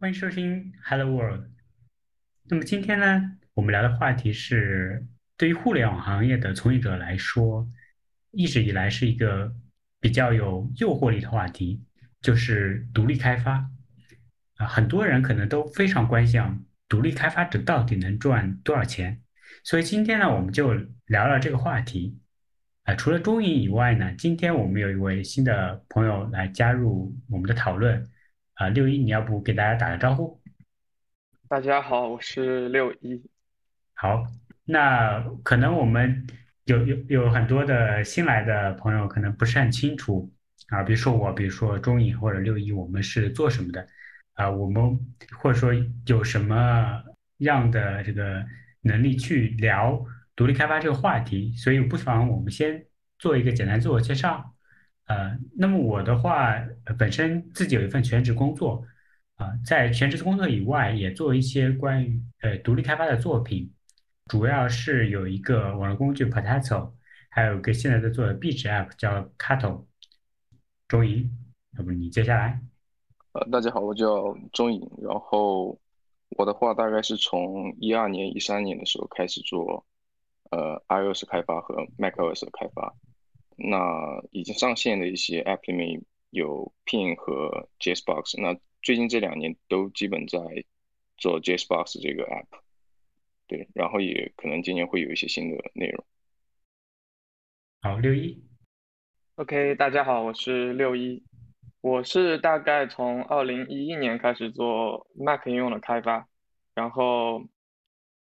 欢迎收听 Hello World。那么今天呢，我们聊的话题是，对于互联网行业的从业者来说，一直以来是一个比较有诱惑力的话题，就是独立开发。啊，很多人可能都非常关心啊，独立开发者到底能赚多少钱？所以今天呢，我们就聊聊这个话题。啊，除了中影以外呢，今天我们有一位新的朋友来加入我们的讨论。啊，六一，你要不给大家打个招呼？大家好，我是六一。好，那可能我们有有有很多的新来的朋友可能不是很清楚啊，比如说我，比如说中影或者六一，我们是做什么的啊？我们或者说有什么样的这个能力去聊独立开发这个话题？所以不妨我们先做一个简单自我介绍。呃，那么我的话，本身自己有一份全职工作，啊、在全职工作以外，也做一些关于呃独立开发的作品，主要是有一个网络工具 Potato，还有一个现在在做的壁纸 App 叫 Cato。周颖，要不你接下来？呃，大家好，我叫钟颖，然后我的话大概是从一二年、一三年的时候开始做呃 iOS 开发和 macOS 的开发。那已经上线的一些 App 里面有 Pin 和 JSBox，那最近这两年都基本在做 JSBox 这个 App，对，然后也可能今年会有一些新的内容。好，六一。OK，大家好，我是六一。我是大概从二零一一年开始做 Mac 应用的开发，然后，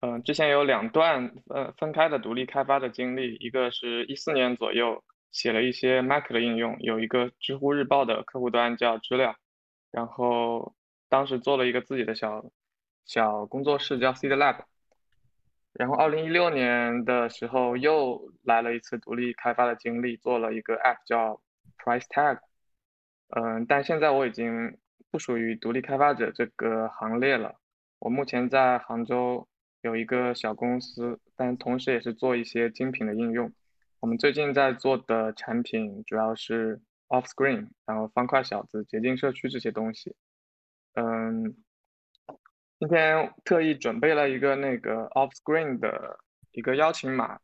嗯、之前有两段呃分开的独立开发的经历，一个是一四年左右写了一些 Mac 的应用，有一个知乎日报的客户端叫知了，然后当时做了一个自己的小小工作室叫 Seed Lab。然后，二零一六年的时候又来了一次独立开发的经历，做了一个 app 叫 Price Tag。嗯，但现在我已经不属于独立开发者这个行列了。我目前在杭州有一个小公司，但同时也是做一些精品的应用。我们最近在做的产品主要是 Offscreen，然后方块小子、捷径社区这些东西。嗯，今天特意准备了一个那个 Offscreen 的一个邀请码，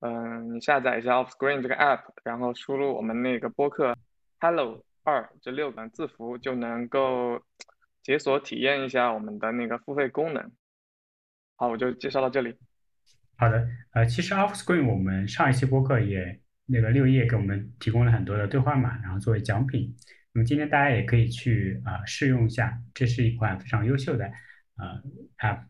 嗯，你下载一下 Offscreen 这个 app，然后输入我们那个播客 Hello 二这六个字符，就能够解锁体验一下我们的那个付费功能。好，我就介绍到这里。好的，呃，其实 Offscreen 我们上一期播客也那个六叶给我们提供了很多的兑换码，然后作为奖品。那么今天大家也可以去啊、呃试用一下，这是一款非常优秀的呃 App。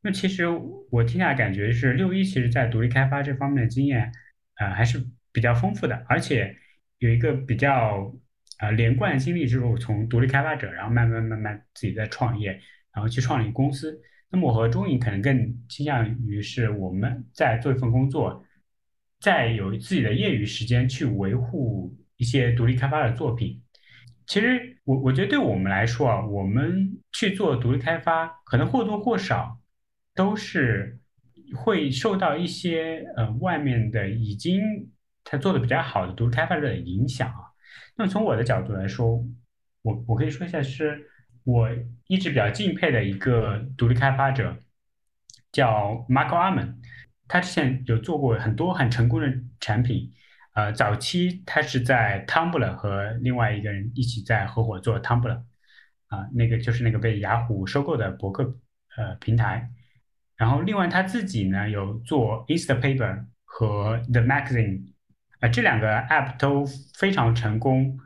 那其实我听下来感觉是六一其实在独立开发这方面的经验，呃还是比较丰富的，而且有一个比较呃连贯经历，就是从独立开发者，然后慢慢慢慢自己在创业，然后去创立公司。那么我和钟颖可能更倾向于是我们在做一份工作，在有自己的业余时间去维护一些独立开发的作品。其实我我觉得对我们来说啊，我们去做独立开发，可能或多或少都是会受到一些呃外面的已经他做的比较好的独立开发者的影响啊。那么从我的角度来说，我我可以说一下，是我一直比较敬佩的一个独立开发者，叫 Marco Arman。他之前有做过很多很成功的产品，呃，早期他是在 Tumblr 和另外一个人一起在合伙做 Tumblr，啊、那个就是那个被雅虎收购的博客呃平台。然后另外他自己呢有做 Instapaper 和 The Magazine，啊、这两个 App 都非常成功，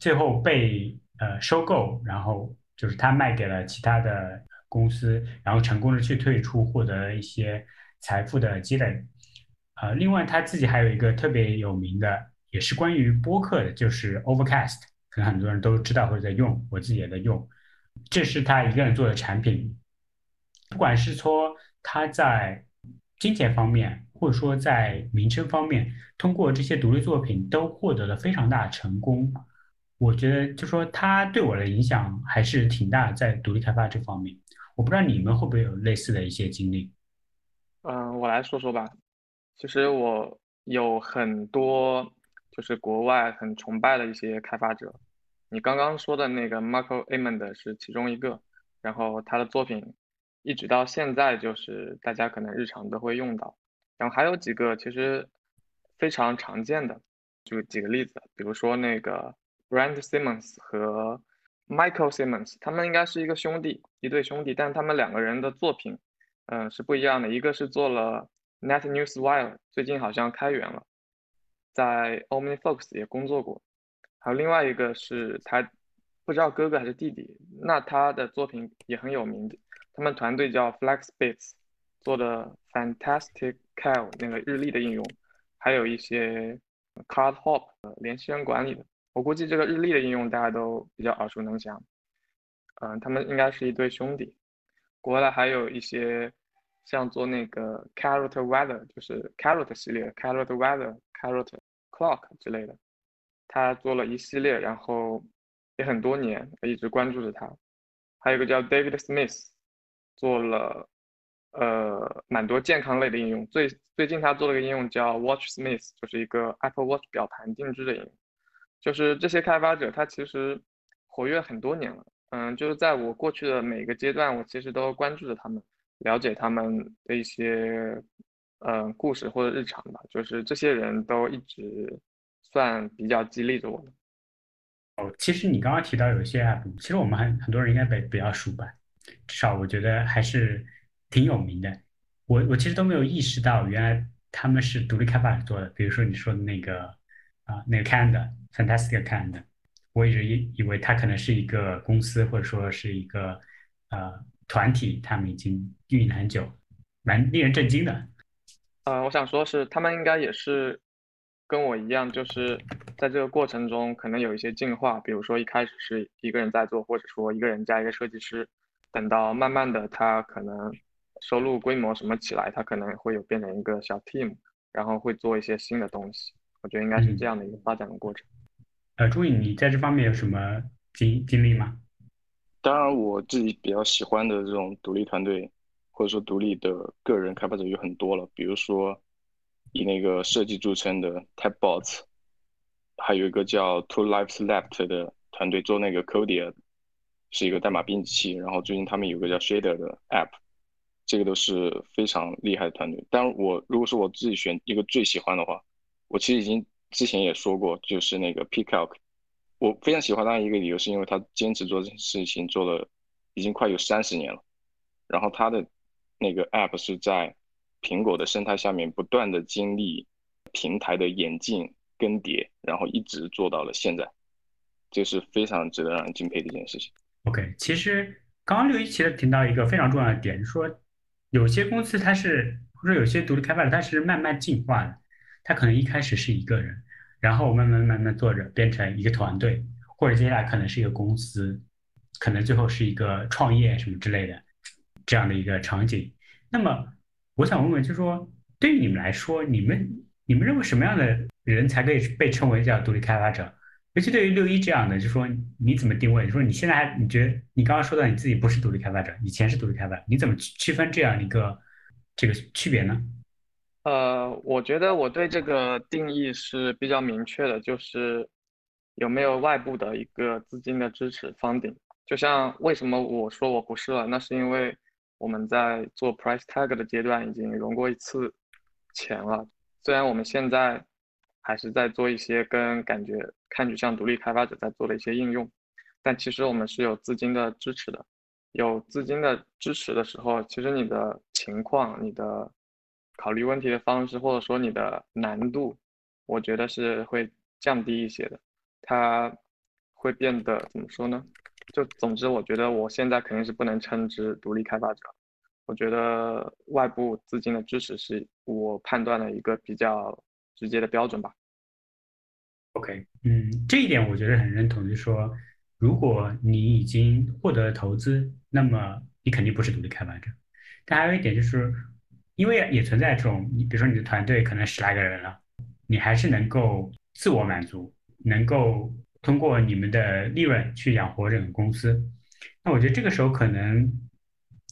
最后被呃收购，然后就是他卖给了其他的公司，然后成功的去退出，获得一些财富的积累。呃，另外他自己还有一个特别有名的，也是关于播客的，就是 Overcast，可能很多人都知道或者在用，我自己也在用。这是他一个人做的产品，不管是说他在金钱方面，或者说在名声方面，通过这些独立作品都获得了非常大的成功。我觉得就说他对我的影响还是挺大，在独立开发这方面。我不知道你们会不会有类似的一些经历。嗯，我来说说吧。其实我有很多就是国外很崇拜的一些开发者，你刚刚说的那个 Marco Amond 是其中一个，然后他的作品一直到现在就是大家可能日常都会用到，然后还有几个其实非常常见的，就几个例子，比如说那个 Brand Simmons 和 Michael Simmons，他们应该是一个兄弟，一对兄弟，但他们两个人的作品，嗯，是不一样的，一个是做了 Net News Wire，最近好像开源了。在 OmniFocus 也工作过，还有另外一个是他不知道哥哥还是弟弟，那他的作品也很有名。他们团队叫 FlexBits，做的 Fantastic Cal 那个日历的应用，还有一些 CardHop 联系人管理的。我估计这个日历的应用大家都比较耳熟能详。嗯，他们应该是一对兄弟。国外还有一些。像做那个 Carrot Weather，就是 Carrot 系列，Carrot Weather、Carrot Clock 之类的，他做了一系列，然后也很多年，一直关注着他。还有个叫 David Smith，做了呃蛮多健康类的应用。最最近他做了个应用叫 Watch Smith，就是一个 Apple Watch 表盘定制的应用。就是这些开发者，他其实活跃很多年了。嗯，就是在我过去的每个阶段，我其实都关注着他们。了解他们的一些嗯故事或者日常吧，就是这些人都一直算比较激励着我。哦，其实你刚刚提到有些 app，其实我们很很多人应该比比较熟吧，至少我觉得还是挺有名的。我我其实都没有意识到，原来他们是独立开发者做的。比如说你说的那个啊，那个 Canda，Calendar，Fantastic Calendar，我一直以以为它可能是一个公司或者说是一个呃。团体他们已经运营了很久，蛮令人震惊的。呃，我想说是他们应该也是跟我一样，就是在这个过程中可能有一些进化。比如说一开始是一个人在做，或者说一个人加一个设计师，等到慢慢的他可能收入规模什么起来，他可能会有变成一个小 team，然后会做一些新的东西。我觉得应该是这样的一个发展的过程。呃，朱颖，你在这方面有什么经经历吗？当然，我自己比较喜欢的这种独立团队，或者说独立的个人开发者有很多了。比如说，以那个设计著称的 Tabbots，还有一个叫 Two Lives Left 的团队做那个 Codia，是一个代码编辑器。然后最近他们有个叫 Shader 的 App，这个都是非常厉害的团队。但我如果说我自己选一个最喜欢的话，我其实已经之前也说过，就是那个 Picalc。我非常喜欢他一个理由，是因为他坚持做这件事情做了已经快有三十年了。然后他的那个 App 是在苹果的生态下面不断的经历平台的演进更迭，然后一直做到了现在，这是非常值得让人敬佩的一件事情。OK，其实刚刚六一其实提到一个非常重要的点，就是说有些公司它是或者有些独立开发者它是慢慢进化的，他可能一开始是一个人。然后慢慢慢慢做着，变成一个团队，或者接下来可能是一个公司，可能最后是一个创业什么之类的这样的一个场景。那么我想问问，就是说对于你们来说，你们你们认为什么样的人才可以被称为叫独立开发者？尤其对于六一这样的，就是说你怎么定位？说你现在还你觉得你刚刚说到你自己不是独立开发者，以前是独立开发，你怎么区分这样一个这个区别呢？呃，我觉得我对这个定义是比较明确的，就是有没有外部的一个资金的支持方顶。就像为什么我说我不是了，那是因为我们在做 price tag 的阶段已经融过一次钱了。虽然我们现在还是在做一些跟感觉看着像独立开发者在做的一些应用，但其实我们是有资金的支持的。有资金的支持的时候，其实你的情况，你的。考虑问题的方式，或者说你的难度，我觉得是会降低一些的。它会变得怎么说呢？就总之，我觉得我现在肯定是不能称之独立开发者。我觉得外部资金的支持是我判断的一个比较直接的标准吧。OK，嗯，这一点我觉得很认同，就是说，如果你已经获得了投资，那么你肯定不是独立开发者。但还有一点就是。因为也存在这种，你比如说你的团队可能十来个人了，你还是能够自我满足，能够通过你们的利润去养活整个公司。那我觉得这个时候可能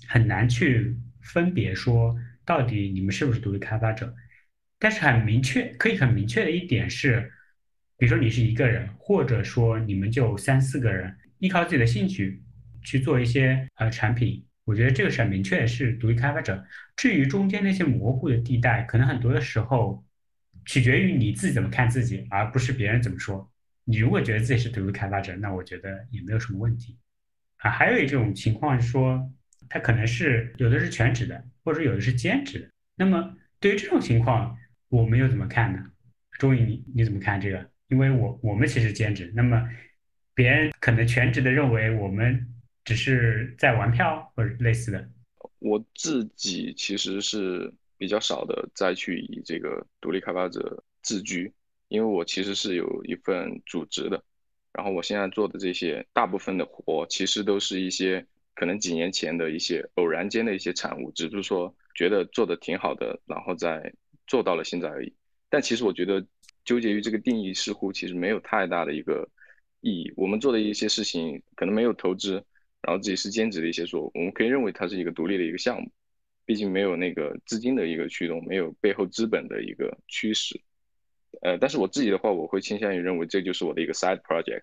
很难去分别说到底你们是不是独立开发者。但是很明确，可以很明确的一点是，比如说你是一个人，或者说你们就三四个人，依靠自己的兴趣去做一些呃产品，我觉得这个是很明确的是独立开发者。至于中间那些模糊的地带，可能很多的时候取决于你自己怎么看自己，而不是别人怎么说。你如果觉得自己是独立开发者，那我觉得也没有什么问题啊。还有一种情况是说，他可能是有的是全职的，或者有的是兼职的。那么对于这种情况，我们又怎么看呢？钟宇，你你怎么看这个？因为我我们其实兼职，那么别人可能全职的认为我们只是在玩票或者类似的。我自己其实是比较少的再去以这个独立开发者自居。因为我其实是有一份主职的，然后我现在做的这些大部分的活，其实都是一些可能几年前的一些偶然间的一些产物，只是说觉得做的挺好的，然后再做到了现在而已。但其实我觉得纠结于这个定义似乎其实没有太大的一个意义。我们做的一些事情可能没有投资，然后自己是兼职的一些做，我们可以认为它是一个独立的一个项目，毕竟没有那个资金的一个驱动，没有背后资本的一个驱使。呃，但是我自己的话，我会倾向于认为这就是我的一个 side project，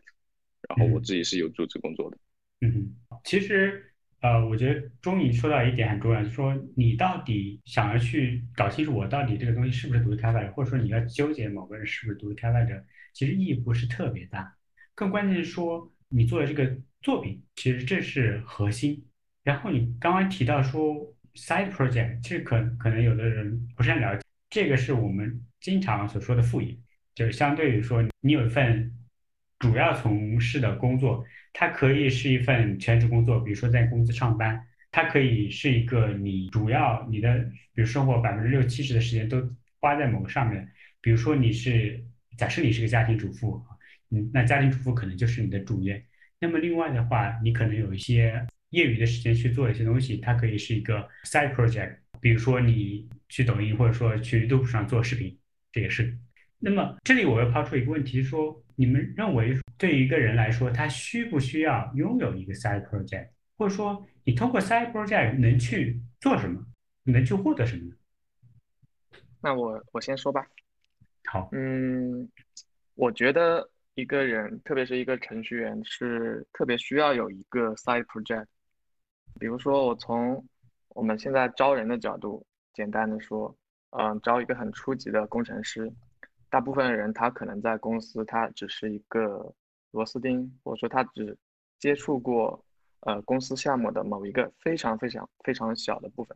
然后我自己是有组织工作的。嗯，其实呃，我觉得钟颖说到一点很重要，就是说你到底想要去搞清楚我到底这个东西是不是独立开发者，或者说你要纠结某个人是不是独立开发者，其实意义不是特别大。更关键是说你做的这个作品，其实这是核心。然后你刚刚提到说 side project，其实可可能有的人不是很了解，这个是我们。经常所说的副业，就是相对于说，你有一份主要从事的工作，它可以是一份全职工作，比如说在公司上班，它可以是一个你主要你的，比如生活百分之六七十的时间都花在某个上面。比如说你是假设你是个家庭主妇，嗯，那家庭主妇可能就是你的主业。那么另外的话，你可能有一些业余的时间去做一些东西，它可以是一个 side project，比如说你去抖音或者说去 YouTube 上做视频。这也是。那么这里我要抛出一个问题，说你们认为对于一个人来说，他需不需要拥有一个 side project，或者说你通过 side project 能去做什么，能去获得什么呢？那我我先说吧。好，嗯，我觉得一个人，特别是一个程序员，是特别需要有一个 side project。比如说，我从我们现在招人的角度，简单的说。嗯，招一个很初级的工程师，大部分人他可能在公司他只是一个螺丝钉，或者说他只接触过呃公司项目的某一个非常非常非常小的部分。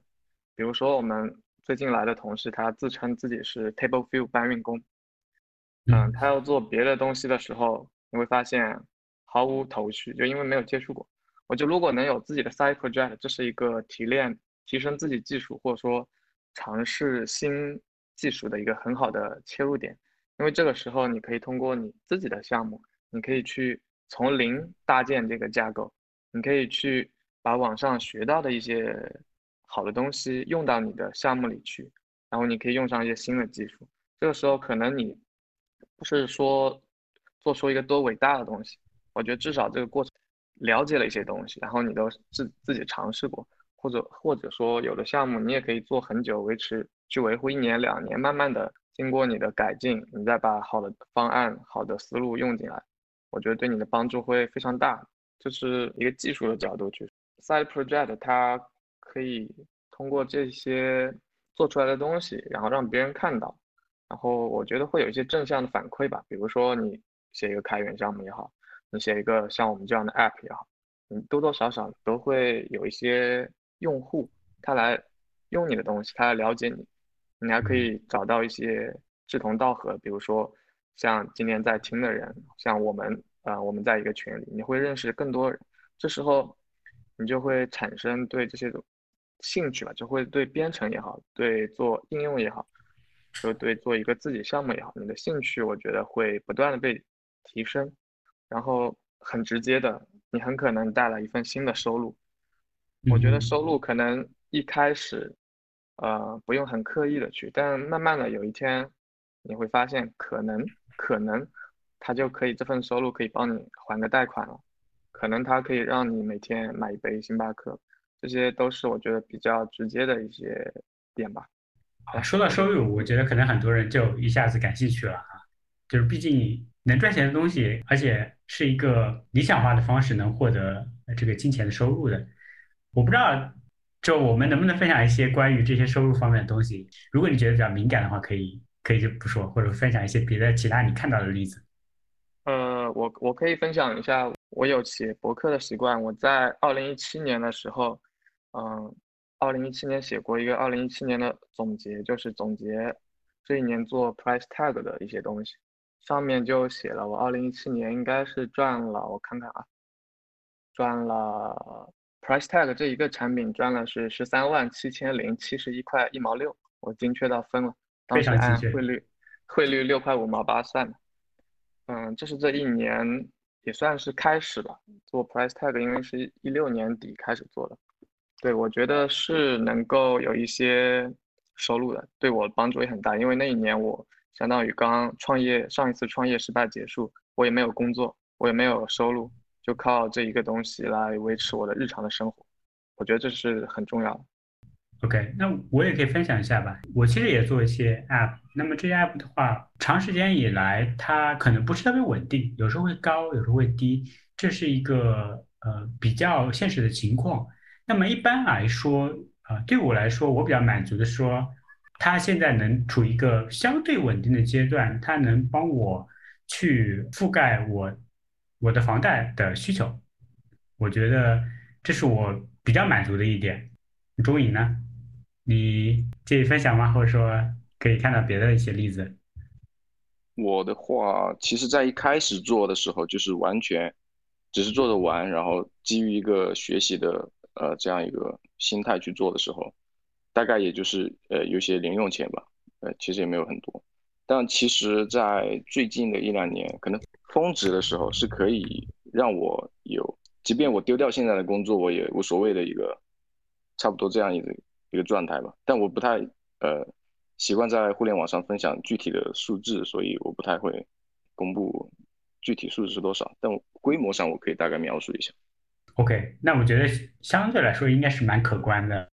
比如说我们最近来的同事，他自称自己是 Table View 搬运工，嗯，他要做别的东西的时候，你会发现毫无头绪，就因为没有接触过。我就如果能有自己的 side project，这是一个提炼、提升自己技术，或者说。尝试新技术的一个很好的切入点，因为这个时候你可以通过你自己的项目，你可以去从零搭建这个架构，你可以去把网上学到的一些好的东西用到你的项目里去，然后你可以用上一些新的技术。这个时候可能你不是说做出一个多伟大的东西，我觉得至少这个过程了解了一些东西，然后你都自自己尝试过。或者或者说有的项目你也可以做很久，维持去维护一年两年，慢慢的经过你的改进，你再把好的方案、好的思路用进来，我觉得对你的帮助会非常大。这是一个技术的角度去，side project 它可以通过这些做出来的东西，然后让别人看到，然后我觉得会有一些正向的反馈吧。比如说你写一个开源项目也好，你写一个像我们这样的 app 也好，你多多少少都会有一些。用户他来用你的东西，他来了解你，你还可以找到一些志同道合，比如说像今天在听的人，像我们，呃，我们在一个群里，你会认识更多人，这时候你就会产生对这些兴趣吧，就会对编程也好，对做应用也好，就对做一个自己项目也好，你的兴趣我觉得会不断的被提升，然后很直接的，你很可能带来一份新的收入。我觉得收入可能一开始，呃，不用很刻意的去，但慢慢的有一天，你会发现可能可能，他就可以这份收入可以帮你还个贷款了，可能他可以让你每天买一杯星巴克，这些都是我觉得比较直接的一些点吧。啊，说到收入，我觉得可能很多人就一下子感兴趣了啊，就是毕竟能赚钱的东西，而且是一个理想化的方式能获得这个金钱的收入的。我不知道，就我们能不能分享一些关于这些收入方面的东西？如果你觉得比较敏感的话，可以可以就不说，或者分享一些别的其他你看到的例子。呃，我我可以分享一下，我有写博客的习惯。我在二零一七年的时候，嗯，二零一七年写过一个二零一七年的总结，就是总结这一年做 price tag 的一些东西。上面就写了，我二零一七年应该是赚了，我看看啊，赚了 price tag 这一个产品赚了是十三万七千零七十一块一毛六，我精确到分了，当时按汇率汇率六块五毛八算的。嗯，这是这一年也算是开始吧，做 price tag，因为是一六年底开始做的。对，我觉得是能够有一些收入的，对我帮助也很大。因为那一年我相当于刚创业，上一次创业失败结束，我也没有工作，我也没有收入，就靠这一个东西来维持我的日常的生活。我觉得这是很重要的。OK，那我也可以分享一下吧。我其实也做一些 App，那么这些 App 的话，长时间以来它可能不是特别稳定，有时候会高，有时候会低，这是一个呃比较现实的情况。那么一般来说，呃，对我来说，我比较满足的说，它现在能处于一个相对稳定的阶段，它能帮我去覆盖我我的房贷的需求，我觉得这是我比较满足的一点。钟颖呢？你介意分享吗？或者说可以看到别的一些例子？我的话，其实在一开始做的时候，就是完全只是做着玩，然后基于一个学习的呃这样一个心态去做的时候，大概也就是呃有些零用钱吧，呃其实也没有很多。但其实，在最近的一两年，可能峰值的时候是可以让我有，即便我丢掉现在的工作，我也无所谓的一个差不多这样一个。一个状态吧，但我不太呃习惯在互联网上分享具体的数字，所以我不太会公布具体数字是多少。但规模上我可以大概描述一下。OK，那我觉得相对来说应该是蛮可观的，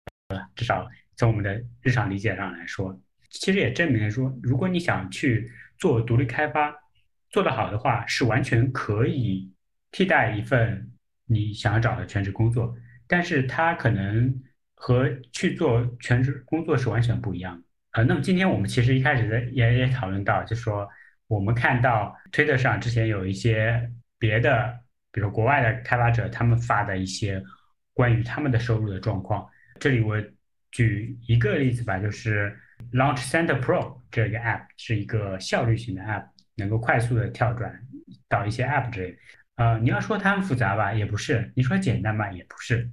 至少从我们的日常理解上来说，其实也证明了说，如果你想去做独立开发，做得好的话，是完全可以替代一份你想要找的全职工作，但是它可能。和去做全职工作是完全不一样的。呃，那么今天我们其实一开始在也也讨论到，就是说我们看到推特上之前有一些别的，比如国外的开发者他们发的一些关于他们的收入的状况。这里我举一个例子吧，就是 Launch Center Pro 这个 app 是一个效率型的 app，能够快速的跳转到一些 app 之类。呃，你要说它很复杂吧，也不是；你说简单吧，也不是。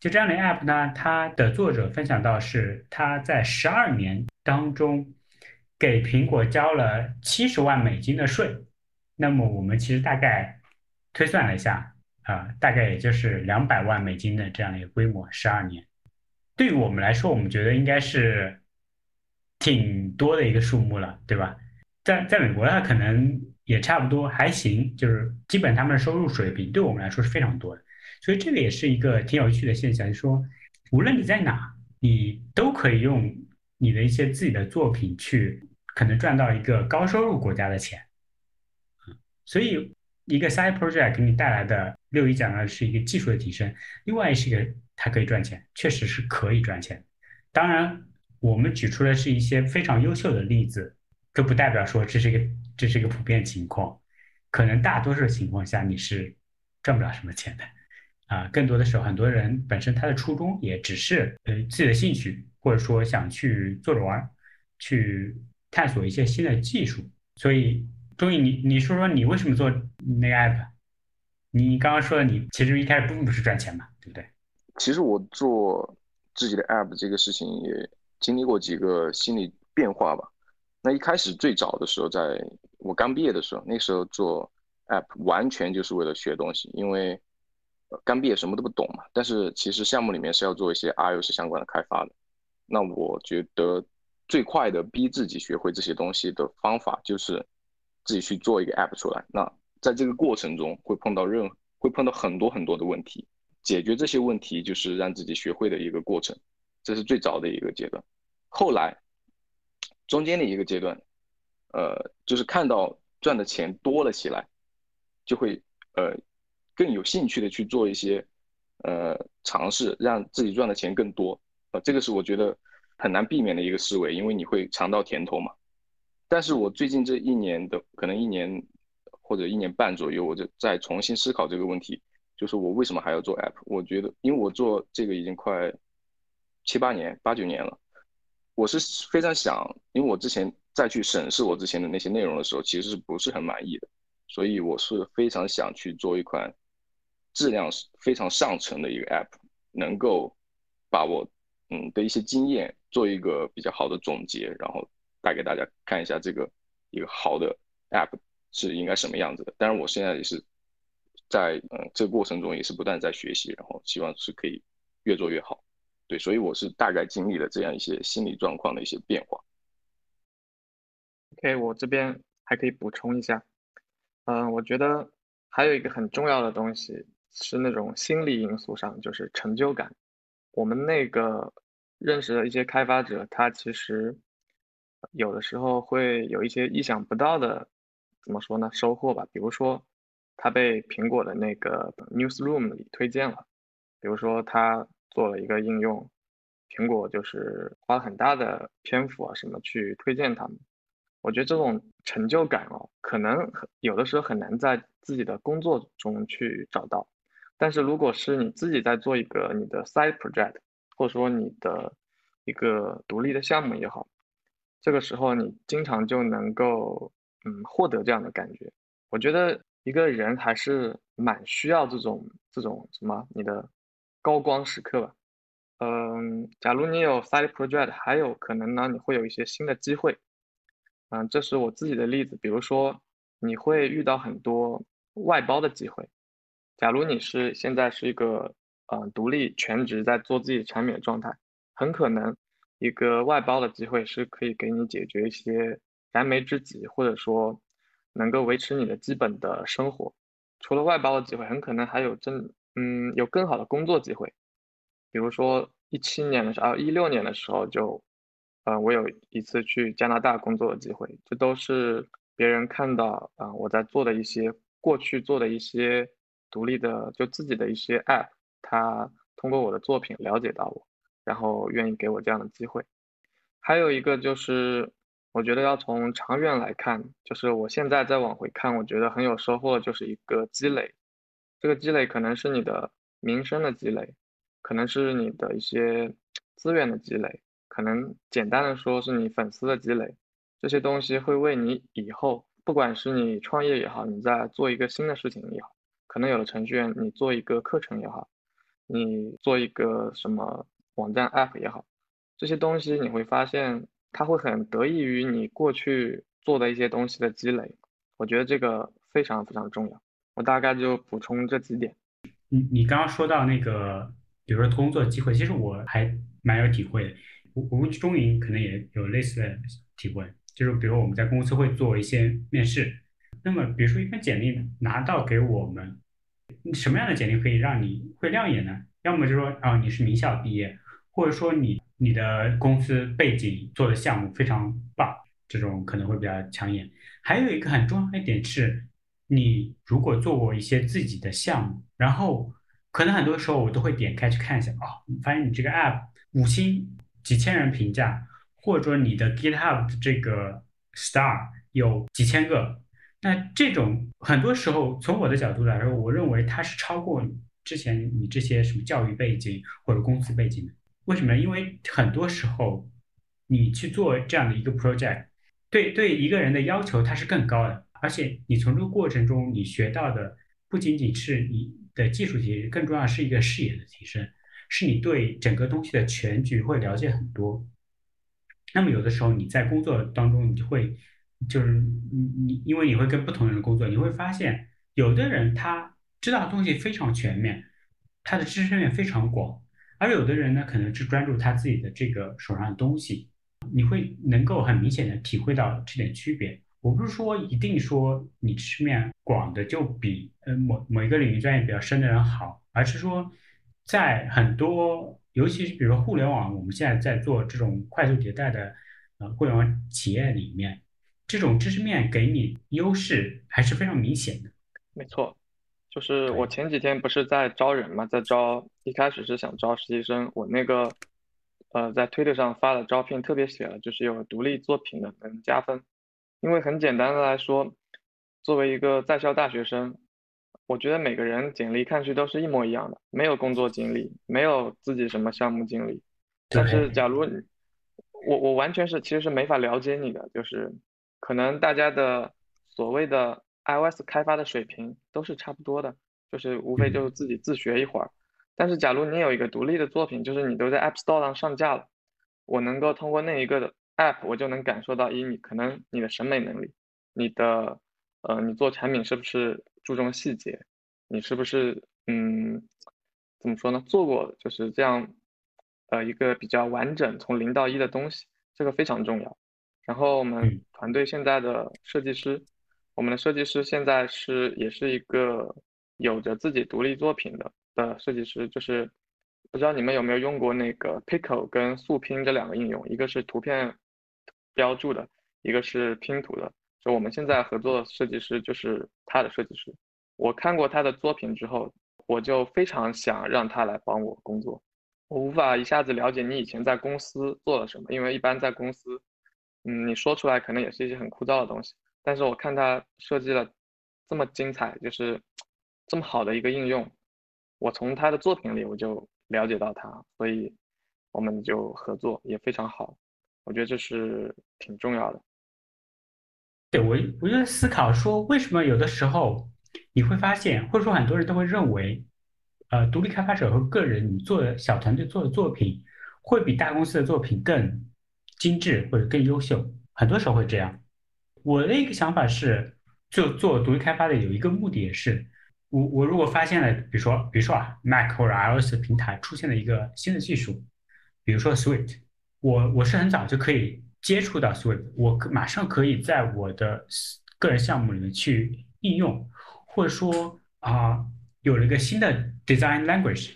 就这样的 app 呢，它的作者分享到是他在十二年当中给苹果交了七十万美金的税。那么我们其实大概推算了一下，啊，大概也就是两百万美金的这样一个规模，十二年。对于我们来说，我们觉得应该是挺多的一个数目了，对吧？在在美国的话，可能也差不多还行，就是基本他们的收入水平对我们来说是非常多的。所以这个也是一个挺有趣的现象，就是说，无论你在哪，你都可以用你的一些自己的作品去可能赚到一个高收入国家的钱。所以一个 side project 给你带来的，六一讲的是一个技术的提升，另外是一个它可以赚钱，确实是可以赚钱。当然，我们举出的是一些非常优秀的例子，这不代表说这是一个这是一个普遍情况，可能大多数情况下你是赚不了什么钱的。啊，更多的时候，很多人本身他的初衷也只是呃自己的兴趣，或者说想去做着玩，去探索一些新的技术。所以，钟毅，你你说说你为什么做那个 app？你刚刚说的，你其实一开始并不是赚钱嘛，对不对？其实我做自己的 app 这个事情也经历过几个心理变化吧。那一开始最早的时候，在我刚毕业的时候，那时候做 app 完全就是为了学东西，因为。刚毕业什么都不懂嘛，但是其实项目里面是要做一些 iOS 相关的开发的。那我觉得最快的逼自己学会这些东西的方法就是自己去做一个 app 出来。那在这个过程中会碰到任会碰到很多很多的问题，解决这些问题就是让自己学会的一个过程。这是最早的一个阶段。后来中间的一个阶段，呃，就是看到赚的钱多了起来，就会呃更有兴趣的去做一些呃尝试，让自己赚的钱更多。呃，这个是我觉得很难避免的一个思维，因为你会尝到甜头嘛。但是我最近这一年的可能一年或者一年半左右，我就在重新思考这个问题，就是我为什么还要做 app？我觉得，因为我做这个已经快七八年、八九年了，我是非常想，因为我之前再去审视我之前的那些内容的时候，其实是不是很满意的，所以我是非常想去做一款质量非常上乘的一个 app，能够把我。嗯的一些经验做一个比较好的总结，然后带给大家看一下这个一个好的 app 是应该什么样子的。当然，我现在也是在嗯这个过程中也是不断在学习，然后希望是可以越做越好。对，所以我是大概经历了这样一些心理状况的一些变化。OK，我这边还可以补充一下，嗯，我觉得还有一个很重要的东西是那种心理因素上，就是成就感。我们那个认识的一些开发者，他其实有的时候会有一些意想不到的，怎么说呢？收获吧。比如说，他被苹果的那个 Newsroom 里推荐了；比如说，他做了一个应用，苹果就是花了很大的篇幅啊什么去推荐他们。我觉得这种成就感哦，可能有的时候很难在自己的工作中去找到。但是如果是你自己在做一个你的 side project，或者说你的一个独立的项目也好，这个时候你经常就能够嗯获得这样的感觉。我觉得一个人还是蛮需要这种这种什么你的高光时刻吧。嗯，假如你有 side project，还有可能呢你会有一些新的机会。嗯，这是我自己的例子，比如说你会遇到很多外包的机会。假如你是现在是一个嗯独立全职在做自己产品的状态，很可能一个外包的机会是可以给你解决一些燃眉之急，或者说能够维持你的基本的生活。除了外包的机会，很可能还有真嗯有更好的工作机会。比如说一七年的时候，啊一六年的时候就，呃我有一次去加拿大工作的机会，这都是别人看到啊我在做的一些过去做的一些。独立的就自己的一些 app，他通过我的作品了解到我，然后愿意给我这样的机会。还有一个就是，我觉得要从长远来看，就是我现在再往回看，我觉得很有收获就是一个积累。这个积累可能是你的名声的积累，可能是你的一些资源的积累，可能简单的说是你粉丝的积累。这些东西会为你以后，不管是你创业也好，你在做一个新的事情也好。可能有的程序员，你做一个课程也好，你做一个什么网站 app 也好，这些东西你会发现，它会很得益于你过去做的一些东西的积累。我觉得这个非常非常重要。我大概就补充这几点。你你刚刚说到那个，比如说工作机会，其实我还蛮有体会的。我我们中银可能也有类似的体会，就是比如我们在公司会做一些面试。那么，比如说一份简历拿到给我们，什么样的简历可以让你会亮眼呢？要么就是说啊，你是名校毕业，或者说你你的公司背景做的项目非常棒，这种可能会比较抢眼。还有一个很重要的一点是，你如果做过一些自己的项目，然后可能很多时候我都会点开去看一下，哦，发现你这个 app 五星几千人评价，或者说你的 GitHub 的这个 star 有几千个。那这种很多时候，从我的角度来说，我认为它是超过之前你这些什么教育背景或者公司背景的。为什么？因为很多时候你去做这样的一个 project，对对一个人的要求它是更高的，而且你从这个过程中你学到的不仅仅是你的技术提升，更重要是一个视野的提升，是你对整个东西的全局会了解很多。那么有的时候你在工作当中，你就会。就是你你，因为你会跟不同人工作，你会发现有的人他知道的东西非常全面，他的知识面非常广，而有的人呢，可能只专注他自己的这个手上的东西，你会能够很明显的体会到这点区别。我不是说一定说你知识面广的就比呃某某一个领域专业比较深的人好，而是说在很多，尤其是比如说互联网，我们现在在做这种快速迭代的呃互联网企业里面。这种知识面给你优势还是非常明显的。没错，就是我前几天不是在招人嘛，在招，一开始是想招实习生，我那个呃在推特上发的招聘特别写了，就是有独立作品的能加分，因为很简单的来说，作为一个在校大学生，我觉得每个人简历看去都是一模一样的，没有工作经历，没有自己什么项目经历，但是假如你我我完全是其实是没法了解你的，就是。可能大家的所谓的 iOS 开发的水平都是差不多的，就是无非就是自己自学一会儿。但是假如你有一个独立的作品，就是你都在 App Store 上上架了，我能够通过那一个的 App，我就能感受到，一你可能你的审美能力，你的呃你做产品是不是注重细节，你是不是嗯怎么说呢，做过就是这样呃一个比较完整从零到一的东西，这个非常重要。然后我们团队现在的设计师，我们的设计师现在是也是一个有着自己独立作品的的设计师，就是不知道你们有没有用过那个 Pico 跟速拼这两个应用，一个是图片标注的，一个是拼图的。就我们现在合作的设计师就是他的设计师，我看过他的作品之后，我就非常想让他来帮我工作。我无法一下子了解你以前在公司做了什么，因为一般在公司。嗯，你说出来可能也是一些很枯燥的东西，但是我看他设计了这么精彩，就是这么好的一个应用，我从他的作品里我就了解到他，所以我们就合作也非常好，我觉得这是挺重要的。对我，我就在思考说，为什么有的时候你会发现，或者说很多人都会认为，呃，独立开发者和个人你做的小团队做的作品，会比大公司的作品更。精致或者更优秀，很多时候会这样。我的一个想法是，就做独立开发的有一个目的也是，我我如果发现了，比如说比如说啊，Mac 或者 iOS 平台出现了一个新的技术，比如说 Swift，我我是很早就可以接触到 Swift，我马上可以在我的个人项目里面去应用，或者说啊，有了一个新的 design language，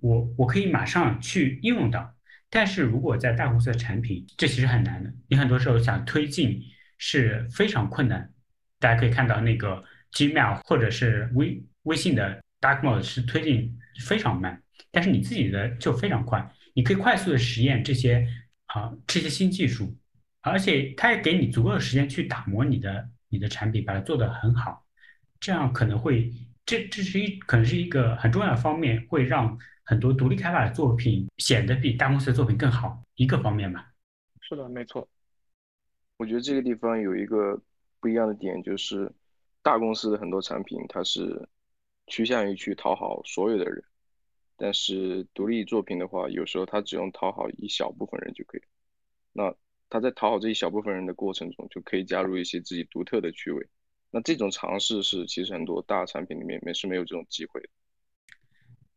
我我可以马上去应用到。但是如果在大公司的产品，这其实很难的。你很多时候想推进是非常困难。大家可以看到那个 Gmail 或者是微微信的 Dark Mode 是推进非常慢，但是你自己的就非常快，你可以快速的实验这些啊这些新技术，而且它也给你足够的时间去打磨你的你的产品，把它做得很好。这样可能会这这是一可能是一个很重要的方面，会让。很多独立开发的作品显得比大公司的作品更好，一个方面吧。是的，没错。我觉得这个地方有一个不一样的点，就是大公司的很多产品它是趋向于去讨好所有的人，但是独立作品的话，有时候它只用讨好一小部分人就可以。那他在讨好这一小部分人的过程中，就可以加入一些自己独特的趣味。那这种尝试是其实很多大产品里面面是没有这种机会的。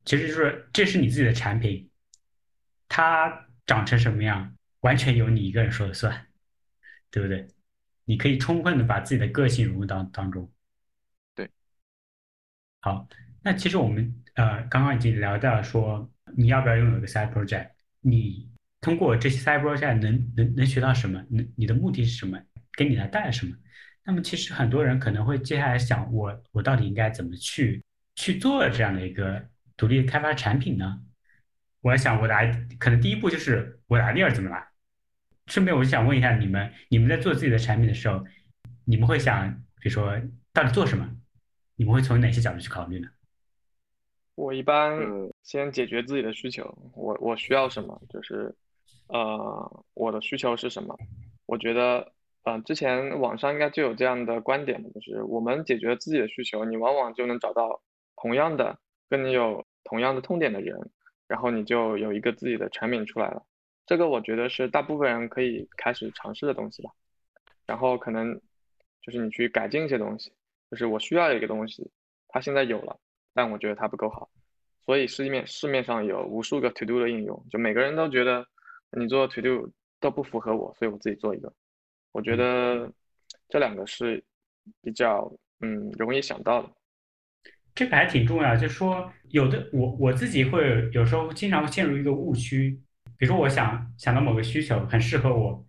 其实就是这是你自己的产品，它长成什么样，完全由你一个人说了算，对不对？你可以充分的把自己的个性融入到当中。对，好，那其实我们呃刚刚已经聊到说，你要不要拥有一个 side project？你通过这些 side project 能能能学到什么？能你的目的是什么？给你来带来什么？那么其实很多人可能会接下来想，我我到底应该怎么去去做这样的一个？独立开发产品呢？我在想我的 I 可能第一步就是我的 idea 怎么来。顺便我就想问一下你们，你们在做自己的产品的时候，你们会想，比如说到底做什么？你们会从哪些角度去考虑呢？我一般先解决自己的需求，我我需要什么？就是呃，我的需求是什么？我觉得呃，之前网上应该就有这样的观点，就是我们解决自己的需求，你往往就能找到同样的。跟你有同样的痛点的人，然后你就有一个自己的产品出来了。这个我觉得是大部分人可以开始尝试的东西吧。然后可能就是你去改进一些东西，就是我需要一个东西，它现在有了，但我觉得它不够好，所以市面市面上有无数个 To Do 的应用，就每个人都觉得你做 To Do 都不符合我，所以我自己做一个。我觉得这两个是比较嗯容易想到的。这个还挺重要，就是说，有的我我自己会有时候经常陷入一个误区，比如说我想想到某个需求很适合我，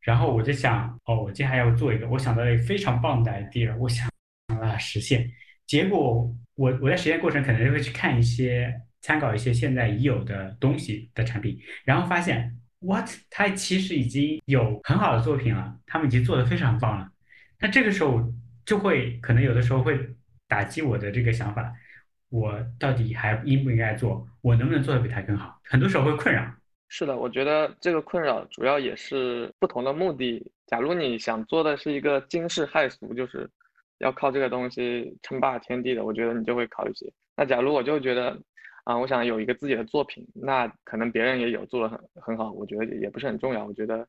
然后我就想，哦，我接下来要做一个，我想到了一个非常棒的 idea，我想啊实现。结果我我在实验过程可能就会去看一些参考一些现在已有的东西的产品，然后发现 what 它其实已经有很好的作品了，他们已经做的非常棒了。那这个时候就会可能有的时候会打击我的这个想法，我到底还应不应该做？我能不能做的比他更好？很多时候会困扰。是的，我觉得这个困扰主要也是不同的目的。假如你想做的是一个惊世骇俗，就是要靠这个东西称霸天地的，我觉得你就会考虑些。那假如我就觉得，啊，我想有一个自己的作品，那可能别人也有做的很很好，我觉得也不是很重要。我觉得，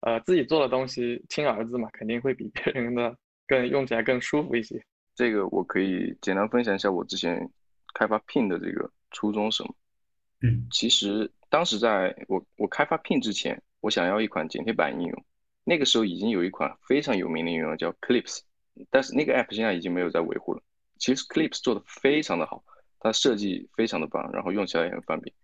呃，自己做的东西亲儿子嘛，肯定会比别人的更用起来更舒服一些。这个我可以简单分享一下我之前开发 Pin 的这个初衷什么。嗯，其实。当时在我我开发 Pin 之前，我想要一款剪贴板应用。那个时候已经有一款非常有名的应用叫 Clips，但是那个 App 现在已经没有在维护了。其实 Clips 做的非常的好，它设计非常的棒，然后用起来也很方便。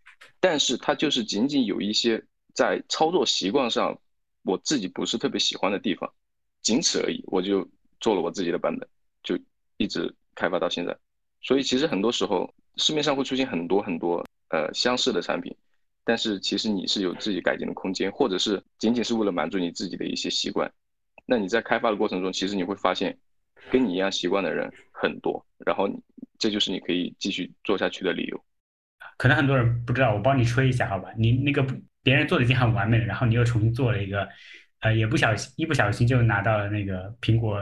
但是它就是仅仅有一些在操作习惯上我自己不是特别喜欢的地方，仅此而已。我就做了我自己的版本，就一直开发到现在。所以其实很多时候市面上会出现很多很多呃相似的产品。但是其实你是有自己改进的空间，或者是仅仅是为了满足你自己的一些习惯。那你在开发的过程中，其实你会发现，跟你一样习惯的人很多，然后这就是你可以继续做下去的理由。可能很多人不知道，我帮你吹一下，好吧？你那个别人做的已经很完美了，然后你又重新做了一个，呃，也不小心一不小心就拿到了那个苹果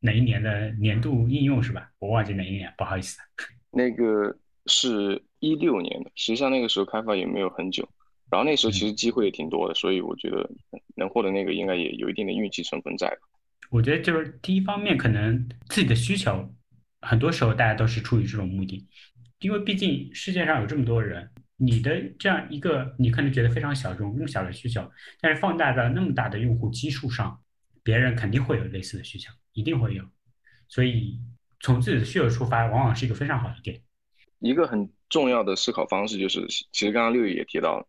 哪一年的年度应用是吧？我忘记哪一年，不好意思。那个是。一六年的，实际上那个时候开发也没有很久，然后那时候其实机会也挺多的，所以我觉得能获得那个应该也有一定的运气成分在吧。我觉得就是第一方面，可能自己的需求，很多时候大家都是出于这种目的，因为毕竟世界上有这么多人，你的这样一个你可能觉得非常小众、那么小的需求，但是放大到那么大的用户基数上，别人肯定会有类似的需求，一定会有，所以从自己的需求出发，往往是一个非常好的点。一个很重要的思考方式就是，其实刚刚六爷也提到了，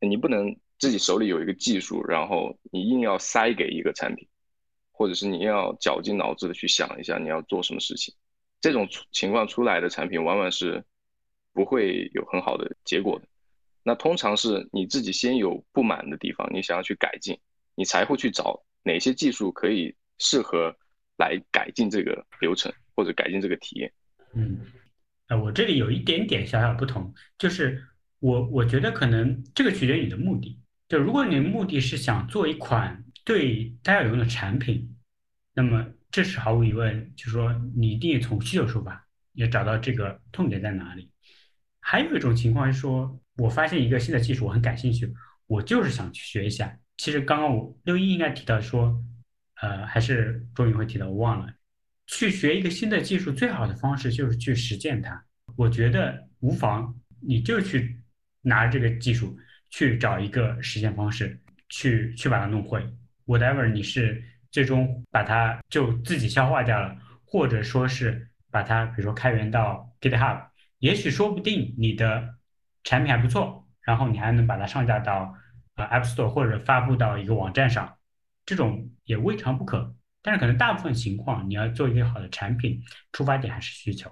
你不能自己手里有一个技术，然后你硬要塞给一个产品，或者是你要绞尽脑汁的去想一下你要做什么事情，这种情况出来的产品往往是不会有很好的结果的。那通常是你自己先有不满的地方，你想要去改进，你才会去找哪些技术可以适合来改进这个流程或者改进这个体验。嗯。我这里有一点点小小不同，就是我我觉得可能这个取决于你的目的。就如果你的目的是想做一款对大家有用的产品，那么这是毫无疑问，就是说你一定从需求出发，要找到这个痛点在哪里。还有一种情况是说，我发现一个新的技术，我很感兴趣，我就是想去学一下。其实刚刚我六一应该提到说，呃，还是终于会提到，我忘了。去学一个新的技术，最好的方式就是去实践它。我觉得无妨，你就去拿这个技术去找一个实践方式，去去把它弄会。Whatever，你是最终把它就自己消化掉了，或者说是把它，比如说开源到 GitHub，也许说不定你的产品还不错，然后你还能把它上架到呃 App Store 或者发布到一个网站上，这种也未尝不可。但是可能大部分情况，你要做一个好的产品，出发点还是需求。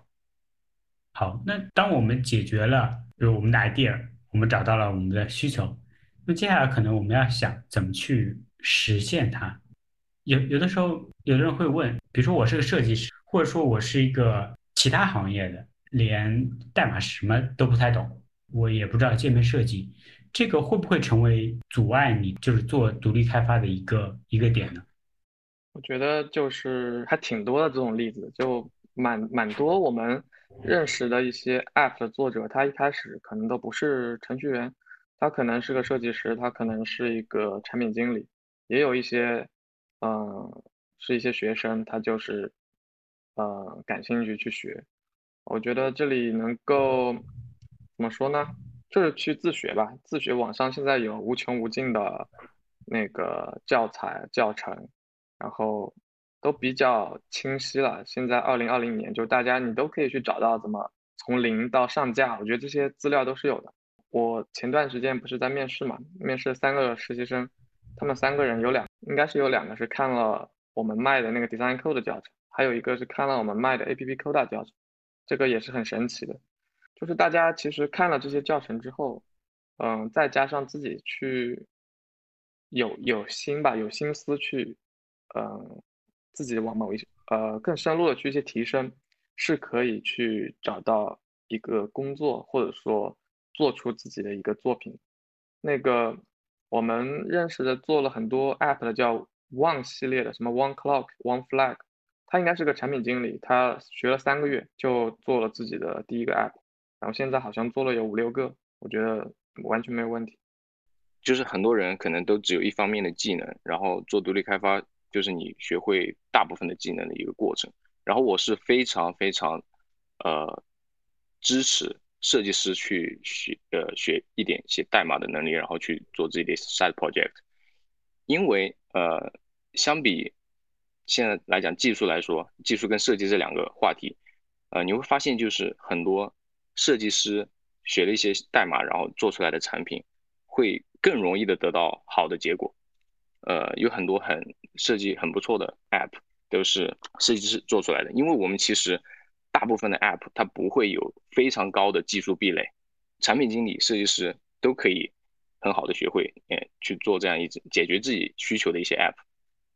好，那当我们解决了，比如我们的 idea，我们找到了我们的需求，那接下来可能我们要想怎么去实现它。有有的时候，有的人会问，比如说我是个设计师，或者说我是一个其他行业的，连代码什么都不太懂，我也不知道界面设计，这个会不会成为阻碍你就是做独立开发的一个一个点呢？我觉得就是还挺多的这种例子，就蛮蛮多我们认识的一些 App 的作者，他一开始可能都不是程序员，他可能是个设计师，他可能是一个产品经理，也有一些，嗯，是一些学生，他就是，呃，感兴趣去学。我觉得这里能够怎么说呢？就是去自学吧，自学网上现在有无穷无尽的那个教材教程。然后都比较清晰了。现在二零二零年，就大家你都可以去找到怎么从零到上架，我觉得这些资料都是有的。我前段时间不是在面试嘛，面试三个实习生，他们三个人有两，应该是有两个是看了我们卖的那个 Design Code 的教程，还有一个是看了我们卖的 App Code 教程，这个也是很神奇的。就是大家其实看了这些教程之后，嗯，再加上自己去有有心吧，有心思去，嗯，自己往某一呃更深入的去一些提升，是可以去找到一个工作，或者说做出自己的一个作品。那个我们认识的做了很多 app 的叫 One 系列的，什么 One Clock、One Flag，他应该是个产品经理，他学了三个月就做了自己的第一个 app，然后现在好像做了有五六个，我觉得完全没有问题。就是很多人可能都只有一方面的技能，然后做独立开发就是你学会大部分的技能的一个过程。然后我是非常非常呃支持设计师去学呃学一点写代码的能力，然后去做自己的 side project。因为呃相比现在来讲技术来说，技术跟设计这两个话题，呃你会发现就是很多设计师学了一些代码，然后做出来的产品会。更容易的得到好的结果，呃，有很多很设计很不错的 app 都是设计师做出来的。因为我们其实大部分的 app 它不会有非常高的技术壁垒，产品经理、设计师都可以很好的学会，呃，去做这样一解决自己需求的一些 app。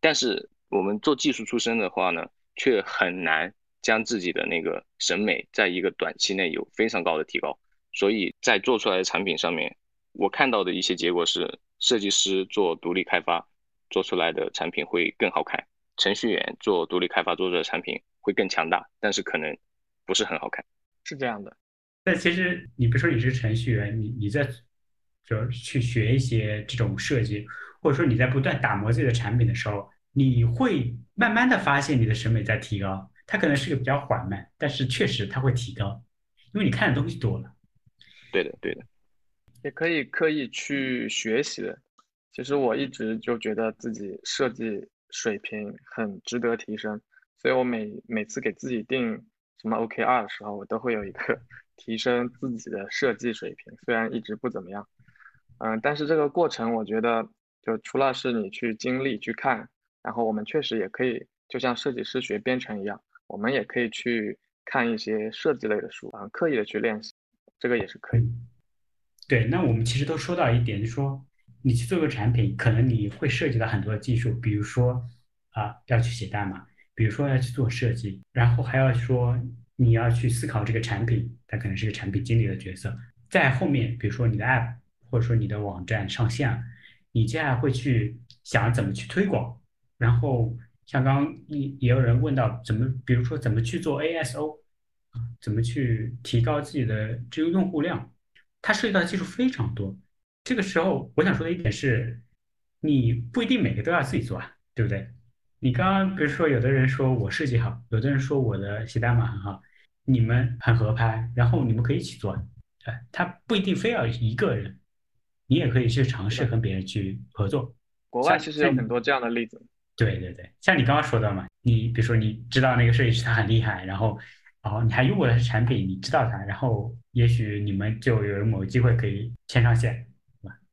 但是我们做技术出身的话呢，却很难将自己的那个审美在一个短期内有非常高的提高，所以在做出来的产品上面。我看到的一些结果是，设计师做独立开发做出来的产品会更好看，程序员做独立开发做出的产品会更强大，但是可能不是很好看，是这样的。但其实你比如说你是程序员，你你在就去学一些这种设计，或者说你在不断打磨自己的产品的时候，你会慢慢的发现你的审美在提高。它可能是个比较缓慢，但是确实它会提高，因为你看的东西多了。对的，对的。也可以刻意去学习的。其实我一直就觉得自己设计水平很值得提升，所以我每每次给自己定什么 OKR 的时候，我都会有一个 提升自己的设计水平。虽然一直不怎么样，嗯，但是这个过程我觉得，就除了是你去经历去看，然后我们确实也可以，就像设计师学编程一样，我们也可以去看一些设计类的书，啊，刻意的去练习，这个也是可以。对，那我们其实都说到一点，就是说你去做个产品，可能你会涉及到很多的技术，比如说啊要去写代码，比如说要去做设计，然后还要说你要去思考这个产品，它可能是个产品经理的角色。在后面，比如说你的 app 或者说你的网站上线了，你接下来会去想怎么去推广，然后像刚刚也也有人问到怎么，比如说怎么去做 ASO，怎么去提高自己的这个用户量。它涉及到的技术非常多，这个时候我想说的一点是，你不一定每个都要自己做啊，对不对？你刚刚比如说有的人说我设计好，有的人说我的写代码很好，你们很合拍，然后你们可以一起做，哎，他不一定非要一个人，你也可以去尝试跟别人去合作。国外其实有很多这样的例子。对对对，像你刚刚说的嘛，你比如说你知道那个设计师他很厉害，然后。然后你还用过他的产品，你知道他，然后也许你们就有某个机会可以牵上线？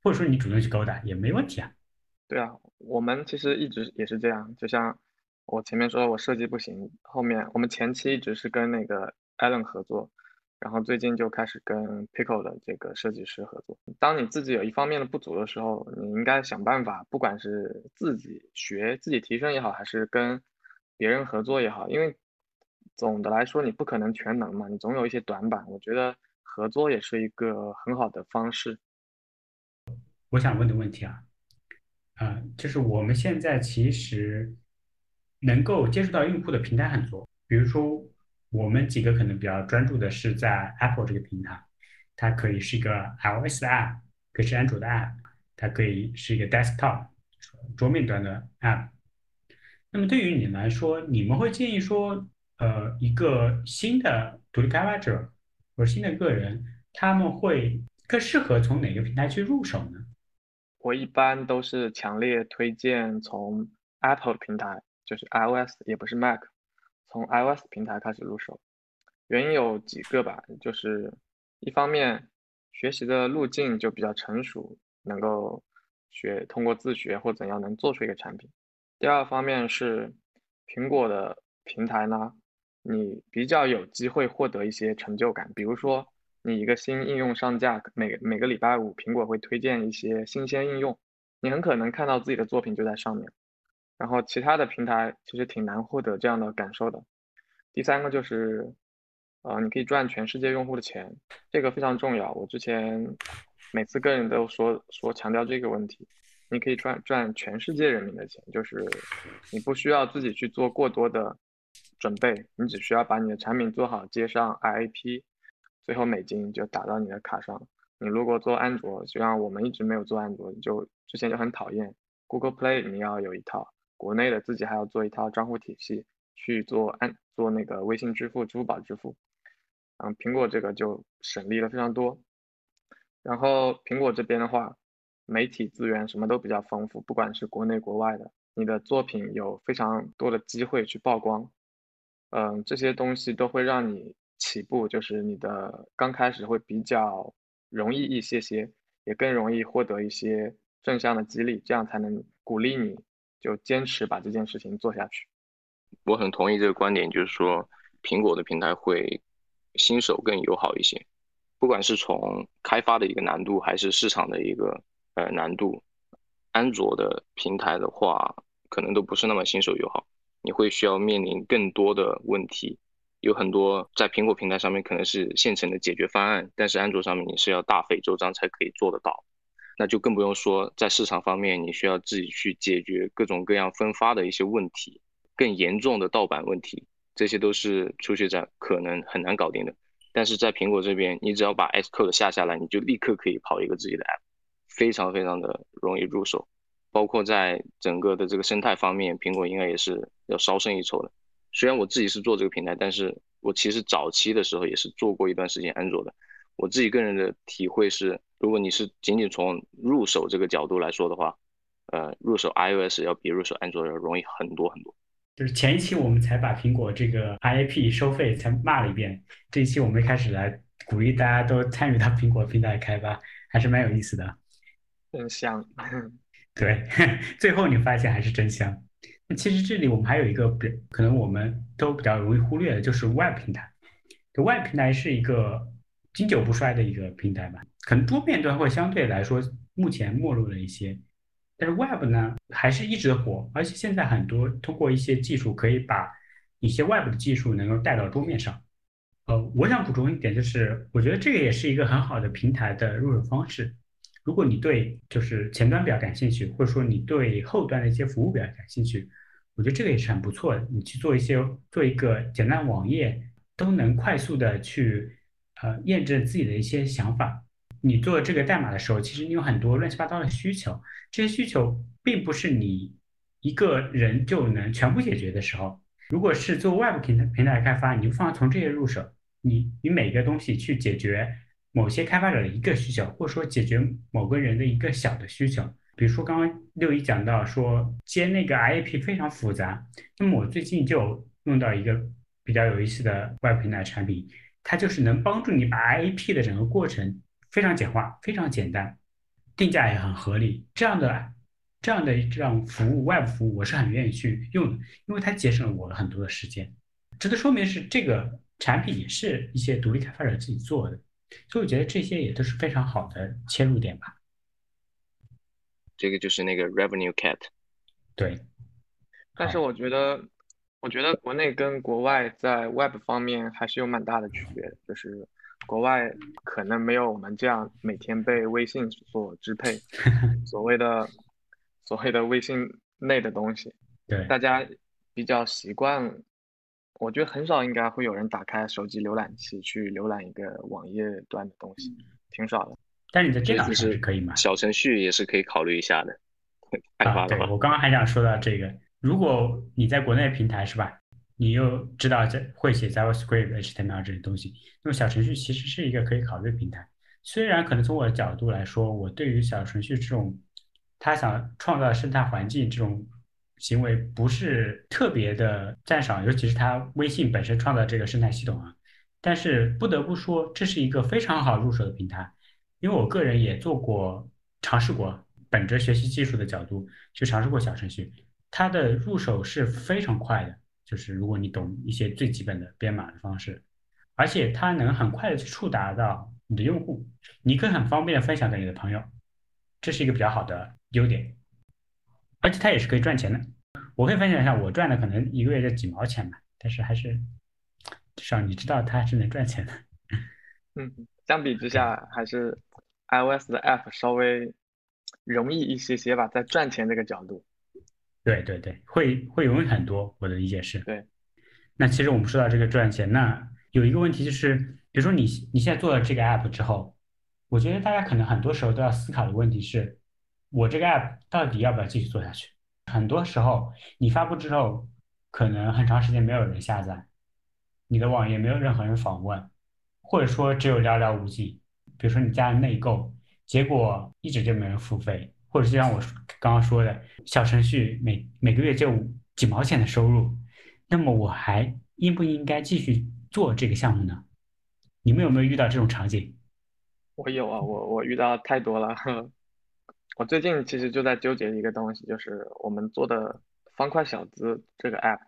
或者说你主动去勾搭也没问题啊。对啊，我们其实一直也是这样，就像我前面说我设计不行，后面我们前期一直是跟那个 Allen 合作，然后最近就开始跟 Pickle 的这个设计师合作。当你自己有一方面的不足的时候，你应该想办法，不管是自己学、自己提升也好，还是跟别人合作也好，因为。总的来说，你不可能全能嘛，你总有一些短板。我觉得合作也是一个很好的方式。我想问的问题啊，啊，就是我们现在其实能够接触到用户的平台很多，比如说我们几个可能比较专注的是在 Apple 这个平台，它可以是一个 iOS 的 App，可以是安卓的 App，它可以是一个 Desktop 桌面端的 App。那么对于你来说，你们会建议说？呃，一个新的独立开发者或者新的个人，他们会更适合从哪个平台去入手呢？我一般都是强烈推荐从 Apple 平台，就是 iOS，也不是 Mac，从 iOS 平台开始入手。原因有几个吧，就是一方面学习的路径就比较成熟，能够学通过自学或怎样能做出一个产品。第二方面是苹果的平台呢，你比较有机会获得一些成就感，比如说你一个新应用上架，每每个礼拜五苹果会推荐一些新鲜应用，你很可能看到自己的作品就在上面。然后其他的平台其实挺难获得这样的感受的。第三个就是，呃，你可以赚全世界用户的钱，这个非常重要。我之前每次跟人都说说强调这个问题，你可以赚赚全世界人民的钱，就是你不需要自己去做过多的准备，你只需要把你的产品做好，接上 IAP，最后美金就打到你的卡上。你如果做安卓，就像我们一直没有做安卓，就之前就很讨厌 Google Play，你要有一套。国内的自己还要做一套账户体系去做安做那个微信支付、支付宝支付，嗯，苹果这个就省力了非常多。然后苹果这边的话，媒体资源什么都比较丰富，不管是国内国外的，你的作品有非常多的机会去曝光，嗯，这些东西都会让你起步，就是你的刚开始会比较容易一些些，也更容易获得一些正向的激励，这样才能鼓励你。就坚持把这件事情做下去。我很同意这个观点，就是说苹果的平台会新手更友好一些，不管是从开发的一个难度，还是市场的一个呃难度，安卓的平台的话，可能都不是那么新手友好。你会需要面临更多的问题，有很多在苹果平台上面可能是现成的解决方案，但是安卓上面你是要大费周章才可以做得到。那就更不用说在市场方面，你需要自己去解决各种各样分发的一些问题，更严重的盗版问题，这些都是初学者可能很难搞定的。但是在苹果这边，你只要把 Xcode 下下来，你就立刻可以跑一个自己的 App，非常非常的容易入手。包括在整个的这个生态方面，苹果应该也是要稍胜一筹的。虽然我自己是做这个平台，但是我其实早期的时候也是做过一段时间安卓的。我自己个人的体会是。如果你是仅仅从入手这个角度来说的话，呃，入手 iOS 要比入手安卓要容易很多很多。就是前一期我们才把苹果这个 IAP 收费才骂了一遍，这一期我们开始来鼓励大家都参与到苹果平台开发，还是蛮有意思的。真香。对，最后你发现还是真香。其实这里我们还有一个比可能我们都比较容易忽略的，就是 Web 平台。Web 平台是一个经久不衰的一个平台吧。可能桌面端会相对来说目前没落了一些，但是 Web 呢还是一直火，而且现在很多通过一些技术可以把一些 Web 的技术能够带到桌面上。呃，我想补充一点就是，我觉得这个也是一个很好的平台的入手方式。如果你对就是前端比较感兴趣，或者说你对后端的一些服务比较感兴趣，我觉得这个也是很不错的。你去做一些做一个简单网页，都能快速的去呃验证自己的一些想法。你做这个代码的时候，其实你有很多乱七八糟的需求，这些需求并不是你一个人就能全部解决的时候。如果是做 Web 平台平台开发，你就放从这些入手，你你每个东西去解决某些开发者的一个需求，或者说解决某个人的一个小的需求。比如说刚刚六一讲到说接那个 IAP 非常复杂，那么我最近就用到一个比较有意思的 Web 平台产品，它就是能帮助你把 IAP 的整个过程。非常简化，非常简单，定价也很合理。这样的、这样的这样服务外部服务，我是很愿意去用的，因为它节省了我很多的时间。值得说明是，这个产品也是一些独立开发者自己做的，所以我觉得这些也都是非常好的切入点吧。这个就是那个 Revenue Cat。对。但是我觉得，我觉得国内跟国外在 Web 方面还是有蛮大的区别，就是。国外可能没有我们这样每天被微信所支配，所谓的所谓的微信内的东西，对大家比较习惯。我觉得很少应该会有人打开手机浏览器去浏览一个网页端的东西，挺少的。但你的电脑上是可以吗？小程序也是可以考虑一下的。啊，对我刚刚还想说到这个，如果你在国内平台是吧？你又知道这会写 JavaScript、HTML 这些东西，那么小程序其实是一个可以考虑的平台。虽然可能从我的角度来说，我对于小程序这种他想创造生态环境这种行为不是特别的赞赏，尤其是他微信本身创造这个生态系统啊。但是不得不说，这是一个非常好入手的平台，因为我个人也做过尝试过，本着学习技术的角度去尝试过小程序，它的入手是非常快的。就是如果你懂一些最基本的编码的方式，而且它能很快的去触达到你的用户，你可以很方便的分享给你的朋友，这是一个比较好的优点。而且它也是可以赚钱的。我可以分享一下，我赚的可能一个月就几毛钱吧，但是还是至少你知道它是能赚钱的。嗯，相比之下，还是 iOS 的 App 稍微容易一些些吧，在赚钱这个角度。对对对，会会容易很多。我的理解是。对。那其实我们说到这个赚钱，那有一个问题就是，比如说你你现在做了这个 App 之后，我觉得大家可能很多时候都要思考的问题是，我这个 App 到底要不要继续做下去？很多时候你发布之后，可能很长时间没有人下载，你的网页没有任何人访问，或者说只有寥寥无几。比如说你加了内购，结果一直就没人付费，或者就像我刚刚说的，小程序每每个月就几毛钱的收入，那么我还应不应该继续做这个项目呢？你们有没有遇到这种场景？我有啊，我我遇到太多了。我最近其实就在纠结一个东西，就是我们做的方块小子这个 app，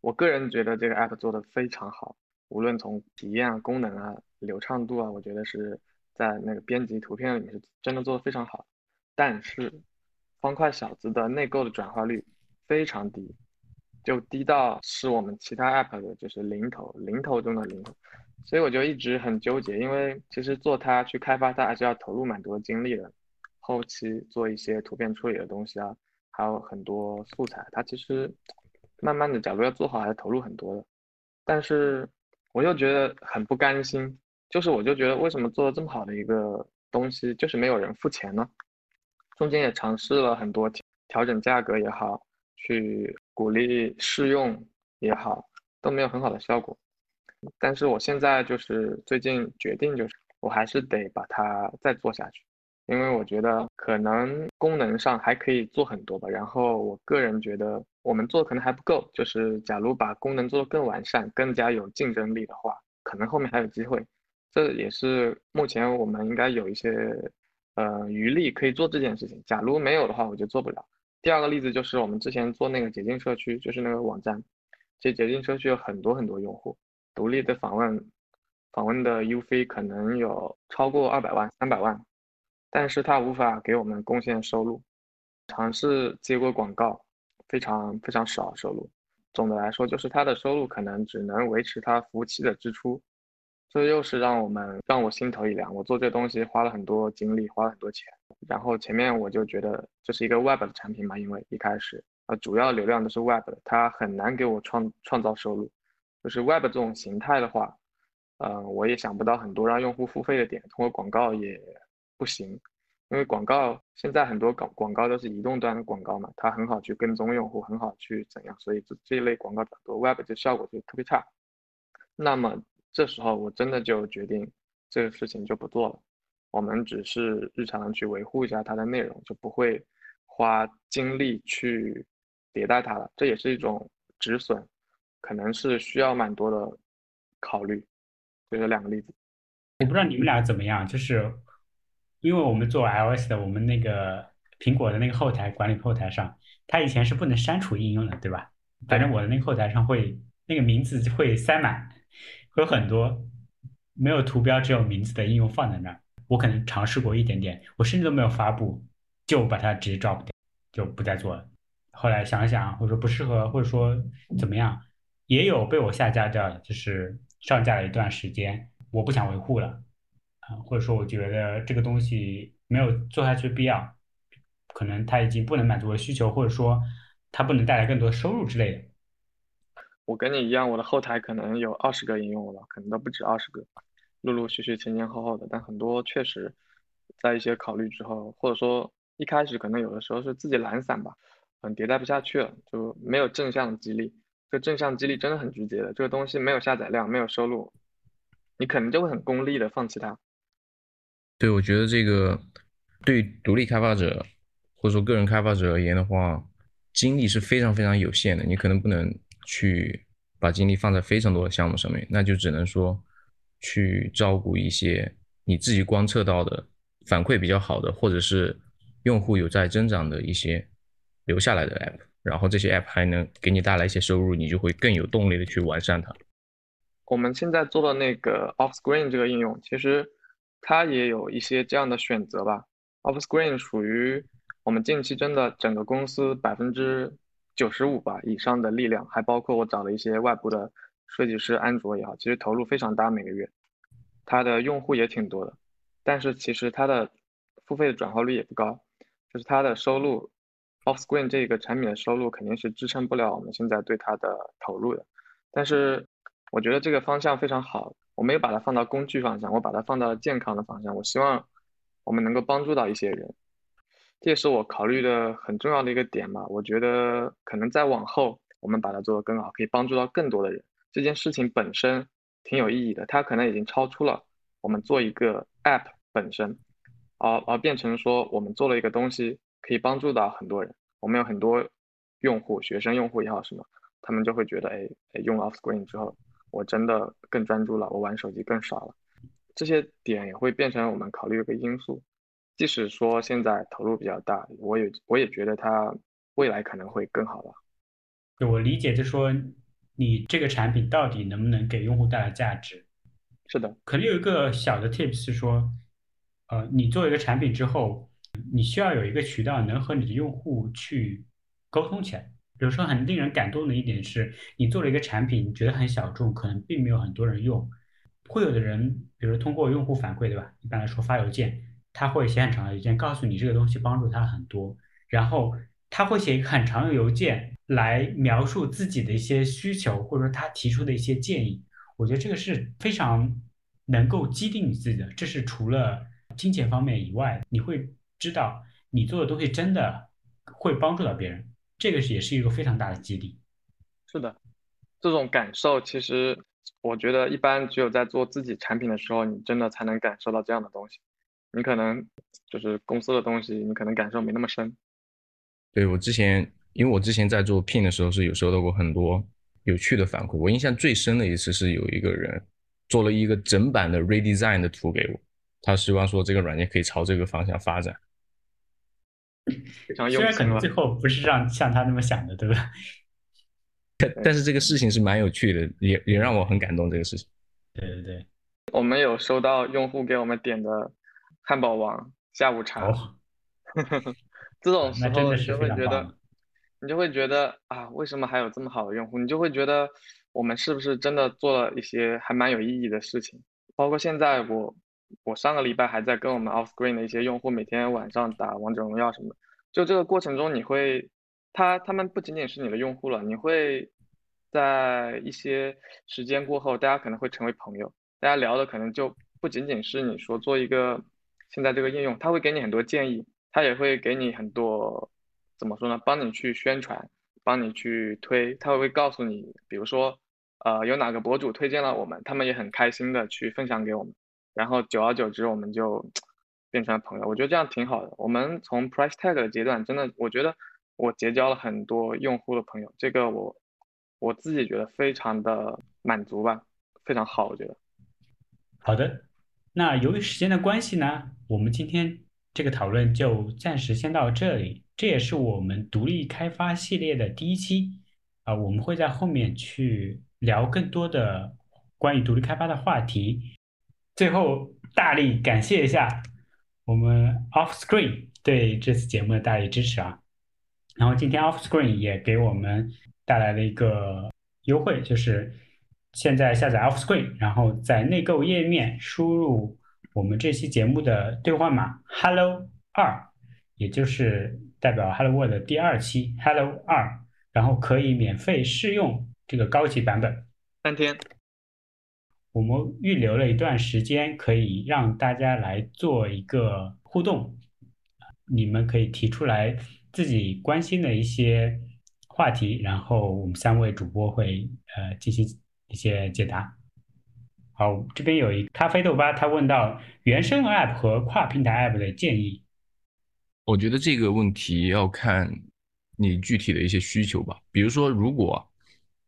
我个人觉得这个 app 做的非常好，无论从体验啊、功能啊、流畅度啊，我觉得是在那个编辑图片里面是真的做的非常好。但是方块小子的内购的转化率非常低，就低到是我们其他 app 的就是零头，零头中的零头。所以我就一直很纠结，因为其实做它去开发它还是要投入蛮多精力的。后期做一些图片处理的东西啊，还有很多素材，它其实慢慢的，假如要做好，还是投入很多的。但是我又觉得很不甘心，就是我就觉得为什么做的这么好的一个东西，就是没有人付钱呢？中间也尝试了很多调整价格也好，去鼓励试用也好，都没有很好的效果。但是我现在就是最近决定，就是我还是得把它再做下去。因为我觉得可能功能上还可以做很多吧，然后我个人觉得我们做可能还不够，就是假如把功能做得更完善、更加有竞争力的话，可能后面还有机会。这也是目前我们应该有一些呃余力可以做这件事情。假如没有的话，我就做不了。第二个例子就是我们之前做那个捷径社区，就是那个网站，其实解禁社区有很多很多用户，独立的访问访问的 U 费可能有超过二百万、三百万。但是它无法给我们贡献收入，尝试接过广告，非常非常少收入。总的来说，就是它的收入可能只能维持它服务器的支出，这又是让我们让我心头一凉。我做这东西花了很多精力，花了很多钱，然后前面我就觉得这是一个 Web 的产品嘛，因为一开始啊主要流量都是 Web 的，它很难给我创创造收入。就是 Web 这种形态的话，嗯，我也想不到很多让用户付费的点，通过广告也。不行，因为广告现在很多广广告都是移动端的广告嘛，它很好去跟踪用户，很好去怎样，所以这这一类广告比较多，Web 就效果就特别差。那么这时候我真的就决定这个事情就不做了，我们只是日常去维护一下它的内容，就不会花精力去迭代它了。这也是一种止损，可能是需要蛮多的考虑。就这两个例子，我不知道你们俩怎么样，就是。因为我们做 iOS 的，我们那个苹果的那个后台管理后台上，它以前是不能删除应用的，对吧？反正我的那个后台上会那个名字会塞满，会有很多没有图标只有名字的应用放在那儿。我可能尝试过一点点，我甚至都没有发布，就把它直接 drop 掉，就不再做了。后来想想，或者说不适合，或者说怎么样，也有被我下架掉的，就是上架了一段时间，我不想维护了。啊，或者说我觉得这个东西没有做下去的必要，可能它已经不能满足我的需求，或者说它不能带来更多收入之类的。我跟你一样，我的后台可能有二十个应用了，可能都不止二十个，陆陆续续前前后后的，但很多确实在一些考虑之后，或者说一开始可能有的时候是自己懒散吧，嗯，迭代不下去了，就没有正向激励。这正向激励真的很直接的，这个东西没有下载量，没有收入，你可能就会很功利的放弃它。对，我觉得这个对独立开发者或者说个人开发者而言的话，精力是非常非常有限的。你可能不能去把精力放在非常多的项目上面，那就只能说去照顾一些你自己观测到的反馈比较好的，或者是用户有在增长的一些留下来的 app，然后这些 app 还能给你带来一些收入，你就会更有动力的去完善它。我们现在做的那个 Offscreen 这个应用，其实它也有一些这样的选择吧。Offscreen 属于我们近期真的整个公司百分之九十五吧以上的力量，还包括我找了一些外部的设计师，安卓也好，其实投入非常大，每个月它的用户也挺多的，但是其实它的付费的转化率也不高，就是它的收入 Offscreen 这个产品的收入肯定是支撑不了我们现在对它的投入的，但是。我觉得这个方向非常好，我没有把它放到工具方向，我把它放到了健康的方向。我希望我们能够帮助到一些人，这也是我考虑的很重要的一个点吧。我觉得可能再往后，我们把它做得更好，可以帮助到更多的人。这件事情本身挺有意义的，它可能已经超出了我们做一个 app 本身，而而变成说我们做了一个东西可以帮助到很多人。我们有很多用户，学生用户也好什么，他们就会觉得，哎哎，用 Offscreen 之后。我真的更专注了，我玩手机更少了，这些点也会变成我们考虑的一个因素。即使说现在投入比较大，我也我也觉得它未来可能会更好吧。就我理解，就说你这个产品到底能不能给用户带来价值？是的，可能有一个小的 tips 是说，呃，你做一个产品之后，你需要有一个渠道能和你的用户去沟通起来。比如说，很令人感动的一点是，你做了一个产品，你觉得很小众，可能并没有很多人用。会有的人，比如通过用户反馈，对吧？一般来说发邮件，他会写很长的邮件，告诉你这个东西帮助他很多。然后他会写一个很长的邮件来描述自己的一些需求，或者说他提出的一些建议。我觉得这个是非常能够激励你自己的。这是除了金钱方面以外，你会知道你做的东西真的会帮助到别人。这个也是一个非常大的激励，是的，这种感受其实我觉得一般只有在做自己产品的时候，你真的才能感受到这样的东西。你可能就是公司的东西，你可能感受没那么深。对我之前，因为我之前在做 Pin 的时候是有收到过很多有趣的反馈。我印象最深的一次是有一个人做了一个整版的 redesign 的图给我，他希望说这个软件可以朝这个方向发展。虽然可能最后不是让像他那么想的，对吧？但但是这个事情是蛮有趣的，也也让我很感动。这个事情，对对对，我们有收到用户给我们点的汉堡王下午茶，这种时候你就会觉得，你就会觉得啊，为什么还有这么好的用户？你就会觉得我们是不是真的做了一些还蛮有意义的事情？包括现在我。我上个礼拜还在跟我们 Offscreen 的一些用户每天晚上打王者荣耀什么的，就这个过程中你会，他他们不仅仅是你的用户了，你会在一些时间过后，大家可能会成为朋友，大家聊的可能就不仅仅是你说做一个现在这个应用，他会给你很多建议，他也会给你很多怎么说呢，帮你去宣传，帮你去推，他会告诉你，比如说呃有哪个博主推荐了我们，他们也很开心的去分享给我们。然后久而久之，我们就变成了朋友。我觉得这样挺好的。我们从 price tag 的阶段，真的，我觉得我结交了很多用户的朋友，这个我我自己觉得非常的满足吧，非常好，我觉得。好的，那由于时间的关系呢，我们今天这个讨论就暂时先到这里。这也是我们独立开发系列的第一期啊，我们会在后面去聊更多的关于独立开发的话题。最后，大力感谢一下我们 Offscreen 对这次节目的大力支持啊！然后今天 Offscreen 也给我们带来了一个优惠，就是现在下载 Offscreen，然后在内购页面输入我们这期节目的兑换码 Hello 二，也就是代表 Hello World 的第二期 Hello 二，然后可以免费试用这个高级版本三天。我们预留了一段时间，可以让大家来做一个互动。你们可以提出来自己关心的一些话题，然后我们三位主播会呃进行一些解答。好，这边有一咖啡豆吧，他问到原生 App 和跨平台 App 的建议。我觉得这个问题要看你具体的一些需求吧。比如说，如果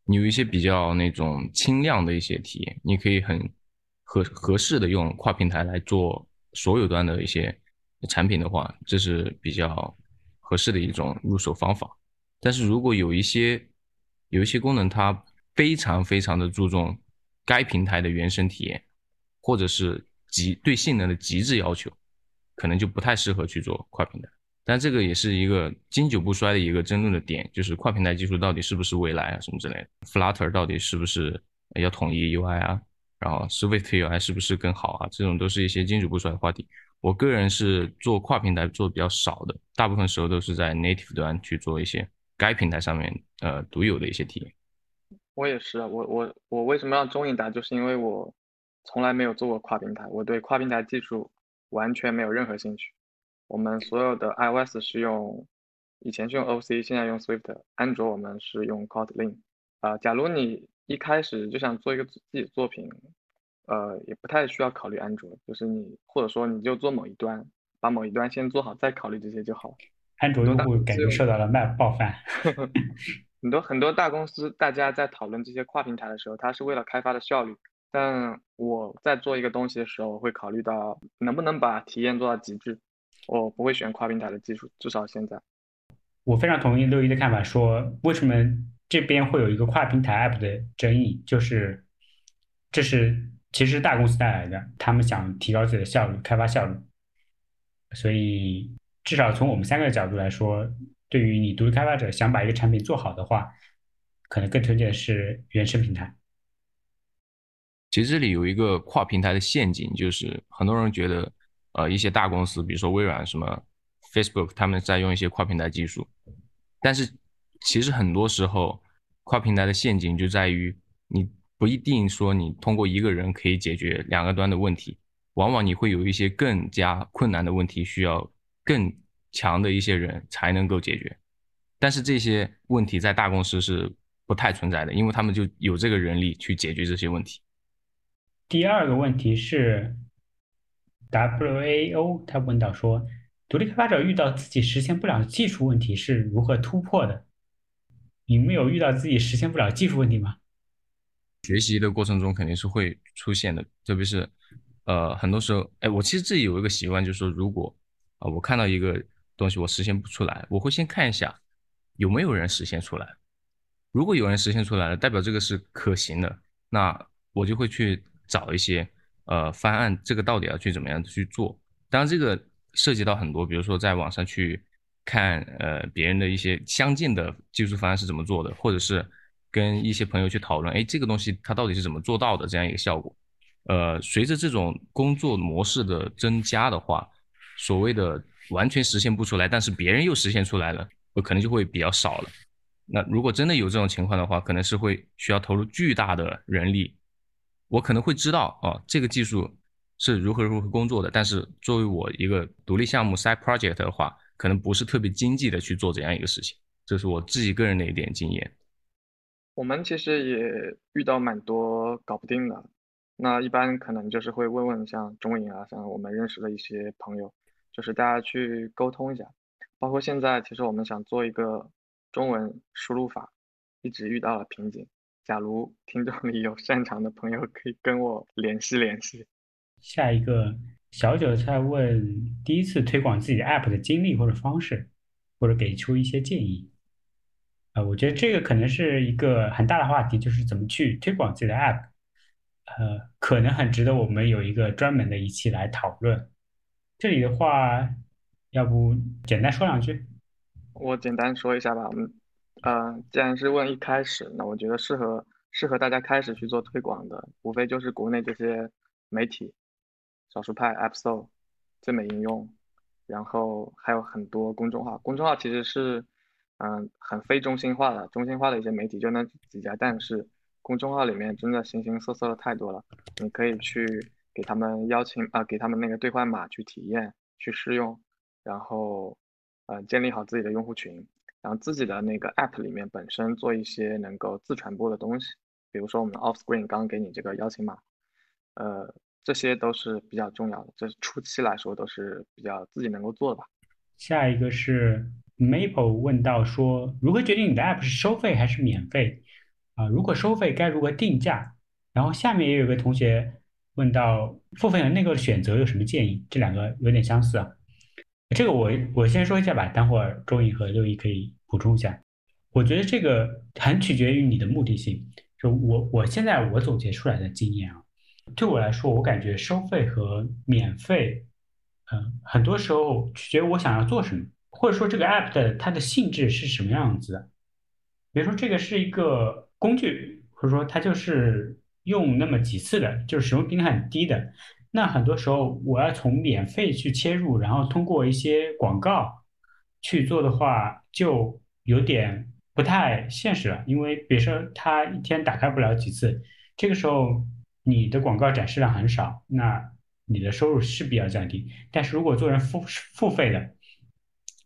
你有一些比较那种轻量的一些体验，你可以很合合适的用跨平台来做所有端的一些产品的话，这是比较合适的一种入手方法。但是如果有一些有一些功能，它非常非常的注重该平台的原生体验，或者是极对性能的极致要求，可能就不太适合去做跨平台。但这个也是一个经久不衰的一个争论的点，就是跨平台技术到底是不是未来啊，什么之类的。Flutter 到底是不是要统一 UI 啊？然后 Swift UI 是不是更好啊？这种都是一些经久不衰的话题。我个人是做跨平台做的比较少的，大部分时候都是在 native 端去做一些该平台上面呃独有的一些体验。我也是，我我我为什么要中影打，就是因为我从来没有做过跨平台，我对跨平台技术完全没有任何兴趣。我们所有的 iOS 是用，以前是用 OC，现在用 Swift。安卓我们是用 Kotlin。啊，假如你一开始就想做一个自己的作品，呃，也不太需要考虑安卓，就是你或者说你就做某一端，把某一端先做好，再考虑这些就好。安卓用户感觉受到了冒冒犯。很多很多大公司，大家在讨论这些跨平台的时候，它是为了开发的效率。但我在做一个东西的时候，我会考虑到能不能把体验做到极致。我不会选跨平台的技术，至少现在。我非常同意六一的看法，说为什么这边会有一个跨平台 App 的争议，就是这是其实大公司带来的，他们想提高自己的效率，开发效率。所以至少从我们三个角度来说，对于你独立开发者想把一个产品做好的话，可能更推荐是原生平台。其实这里有一个跨平台的陷阱，就是很多人觉得。呃，一些大公司，比如说微软、什么 Facebook，他们在用一些跨平台技术，但是其实很多时候，跨平台的陷阱就在于你不一定说你通过一个人可以解决两个端的问题，往往你会有一些更加困难的问题，需要更强的一些人才能够解决。但是这些问题在大公司是不太存在的，因为他们就有这个人力去解决这些问题。第二个问题是。WAO 他问到说，独立开发者遇到自己实现不了技术问题是如何突破的？你们有遇到自己实现不了技术问题吗？学习的过程中肯定是会出现的，特别是呃很多时候，哎，我其实自己有一个习惯，就是说如果啊我看到一个东西我实现不出来，我会先看一下有没有人实现出来。如果有人实现出来了，代表这个是可行的，那我就会去找一些。呃，方案这个到底要去怎么样去做？当然，这个涉及到很多，比如说在网上去看，呃，别人的一些相近的技术方案是怎么做的，或者是跟一些朋友去讨论，哎，这个东西它到底是怎么做到的这样一个效果。呃，随着这种工作模式的增加的话，所谓的完全实现不出来，但是别人又实现出来了，我可能就会比较少了。那如果真的有这种情况的话，可能是会需要投入巨大的人力。我可能会知道啊，这个技术是如何如何工作的，但是作为我一个独立项目 side project 的话，可能不是特别经济的去做这样一个事情，这是我自己个人的一点经验。我们其实也遇到蛮多搞不定的，那一般可能就是会问问像中影啊，像我们认识的一些朋友，就是大家去沟通一下。包括现在，其实我们想做一个中文输入法，一直遇到了瓶颈。假如听众里有擅长的朋友，可以跟我联系联系。下一个小韭菜问：第一次推广自己 app 的经历或者方式，或者给出一些建议。啊，我觉得这个可能是一个很大的话题，就是怎么去推广自己的 app。呃，可能很值得我们有一个专门的一期来讨论。这里的话，要不简单说两句？我简单说一下吧，嗯。呃，既然是问一开始，那我觉得适合适合大家开始去做推广的，无非就是国内这些媒体，少数派 App Store、最美应用，然后还有很多公众号。公众号其实是嗯很非中心化的，中心化的一些媒体就那几家，但是公众号里面真的形形色色的太多了。你可以去给他们邀请啊，给他们那个兑换码去体验、去试用，然后呃建立好自己的用户群。然后自己的那个 app 里面本身做一些能够自传播的东西，比如说我们的 off screen 刚给你这个邀请码，呃，这些都是比较重要的，这是初期来说都是比较自己能够做的吧。下一个是 Maple 问到说，如何决定你的 app 是收费还是免费？啊，如果收费该如何定价？然后下面也有个同学问到付费的那个选择有什么建议？这两个有点相似啊。这个我我先说一下吧，待会儿周颖和六一可以补充一下。我觉得这个很取决于你的目的性。就我我现在我总结出来的经验啊，对我来说，我感觉收费和免费，嗯，很多时候取决于我想要做什么，或者说这个 app 的它的性质是什么样子的。比如说这个是一个工具，或者说它就是用那么几次的，就是使用频率很低的。那很多时候我要从免费去切入，然后通过一些广告去做的话，就有点不太现实了。因为比如说他一天打开不了几次，这个时候你的广告展示量很少，那你的收入势必要降低。但是如果做成付付费的，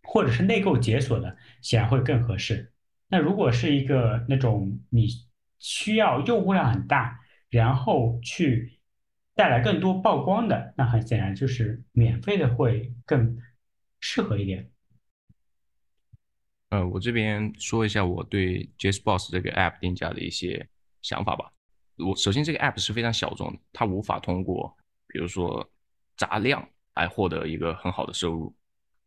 或者是内购解锁的，显然会更合适。那如果是一个那种你需要用户量很大，然后去带来更多曝光的，那很显然就是免费的会更适合一点。呃，我这边说一下我对 JazzBoss 这个 App 定价的一些想法吧。我首先这个 App 是非常小众的，它无法通过比如说砸量来获得一个很好的收入，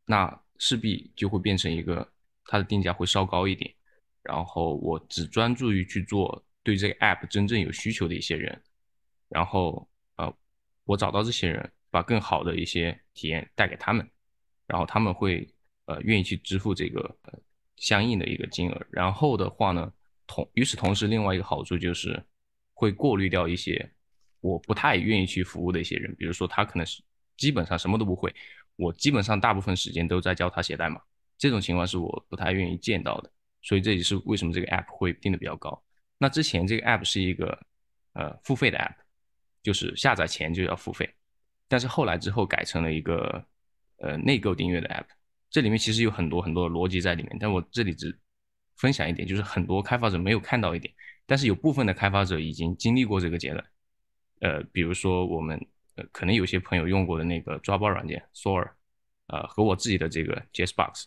那势必就会变成一个它的定价会稍高一点。然后我只专注于去做对这个 App 真正有需求的一些人，然后呃，我找到这些人，把更好的一些体验带给他们，然后他们会呃愿意去支付这个呃相应的一个金额。然后的话呢，同与此同时，另外一个好处就是会过滤掉一些我不太愿意去服务的一些人，比如说他可能是基本上什么都不会，我基本上大部分时间都在教他写代码，这种情况是我不太愿意见到的。所以这也是为什么这个 app 会定的比较高。那之前这个 app 是一个呃付费的 app，就是下载前就要付费，但是后来之后改成了一个呃内购订阅的 app。这里面其实有很多很多的逻辑在里面，但我这里只分享一点，就是很多开发者没有看到一点，但是有部分的开发者已经经历过这个阶段。呃，比如说我们呃可能有些朋友用过的那个抓包软件 Soar，呃和我自己的这个 JazzBox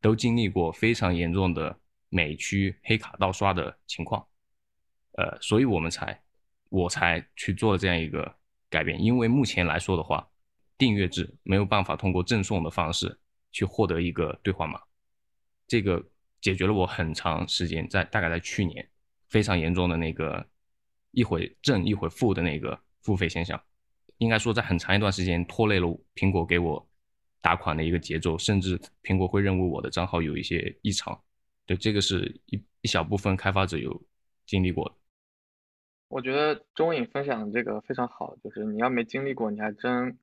都经历过非常严重的。美区黑卡盗刷的情况，呃，所以我们才，我才去做这样一个改变。因为目前来说的话，订阅制没有办法通过赠送的方式去获得一个兑换码，这个解决了我很长时间在大概在去年非常严重的那个一会正一会负的那个付费现象，应该说在很长一段时间拖累了苹果给我打款的一个节奏，甚至苹果会认为我的账号有一些异常。对，这个是一一小部分开发者有经历过的。我觉得中影分享的这个非常好，就是你要没经历过，你还真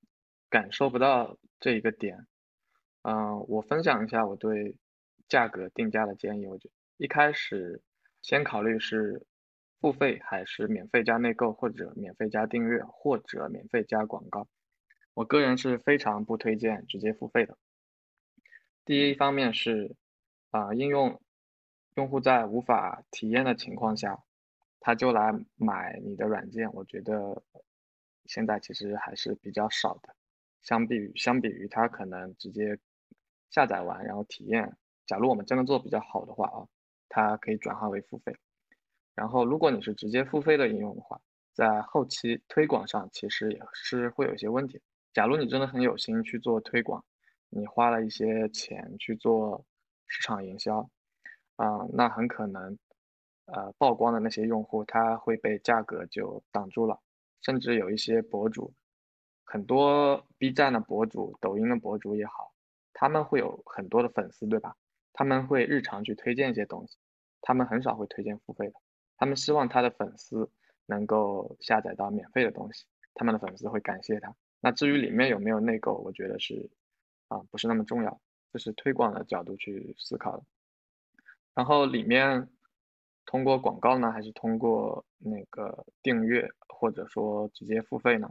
感受不到这一个点。嗯，我分享一下我对价格定价的建议。我觉得一开始先考虑是付费还是免费加内购，或者免费加订阅，或者免费加广告。我个人是非常不推荐直接付费的。第一方面是啊，应用。用户在无法体验的情况下，他就来买你的软件，我觉得现在其实还是比较少的。相比于相比于他可能直接下载完然后体验，假如我们真的做比较好的话啊，它可以转化为付费。然后如果你是直接付费的应用的话，在后期推广上其实也是会有一些问题。假如你真的很有心去做推广，你花了一些钱去做市场营销。啊，那很可能，呃，曝光的那些用户他会被价格就挡住了，甚至有一些博主，很多 B 站的博主、抖音的博主也好，他们会有很多的粉丝，对吧？他们会日常去推荐一些东西，他们很少会推荐付费的，他们希望他的粉丝能够下载到免费的东西，他们的粉丝会感谢他。那至于里面有没有内购，我觉得是啊，不是那么重要，这是推广的角度去思考的。然后里面通过广告呢，还是通过那个订阅，或者说直接付费呢？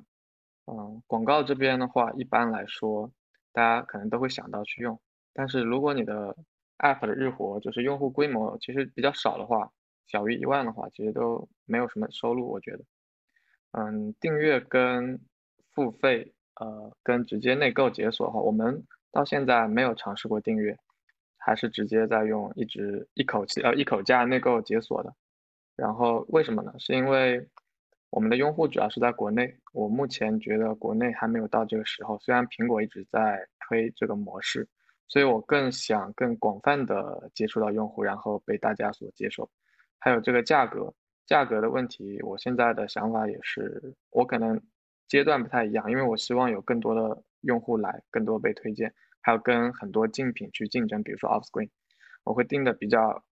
嗯，广告这边的话，一般来说，大家可能都会想到去用。但是如果你的 app 的日活就是用户规模其实比较少的话，小于一万的话，其实都没有什么收入。我觉得，嗯，订阅跟付费，呃，跟直接内购解锁的话，我们到现在没有尝试过订阅。还是直接在用一直一口气呃一口价内购解锁的，然后为什么呢？是因为我们的用户主要是在国内，我目前觉得国内还没有到这个时候。虽然苹果一直在推这个模式，所以我更想更广泛的接触到用户，然后被大家所接受。还有这个价格，价格的问题，我现在的想法也是，我可能阶段不太一样，因为我希望有更多的用户来，更多被推荐，还有跟很多竞品去竞争，比如说 Offscreen，我会定的比较，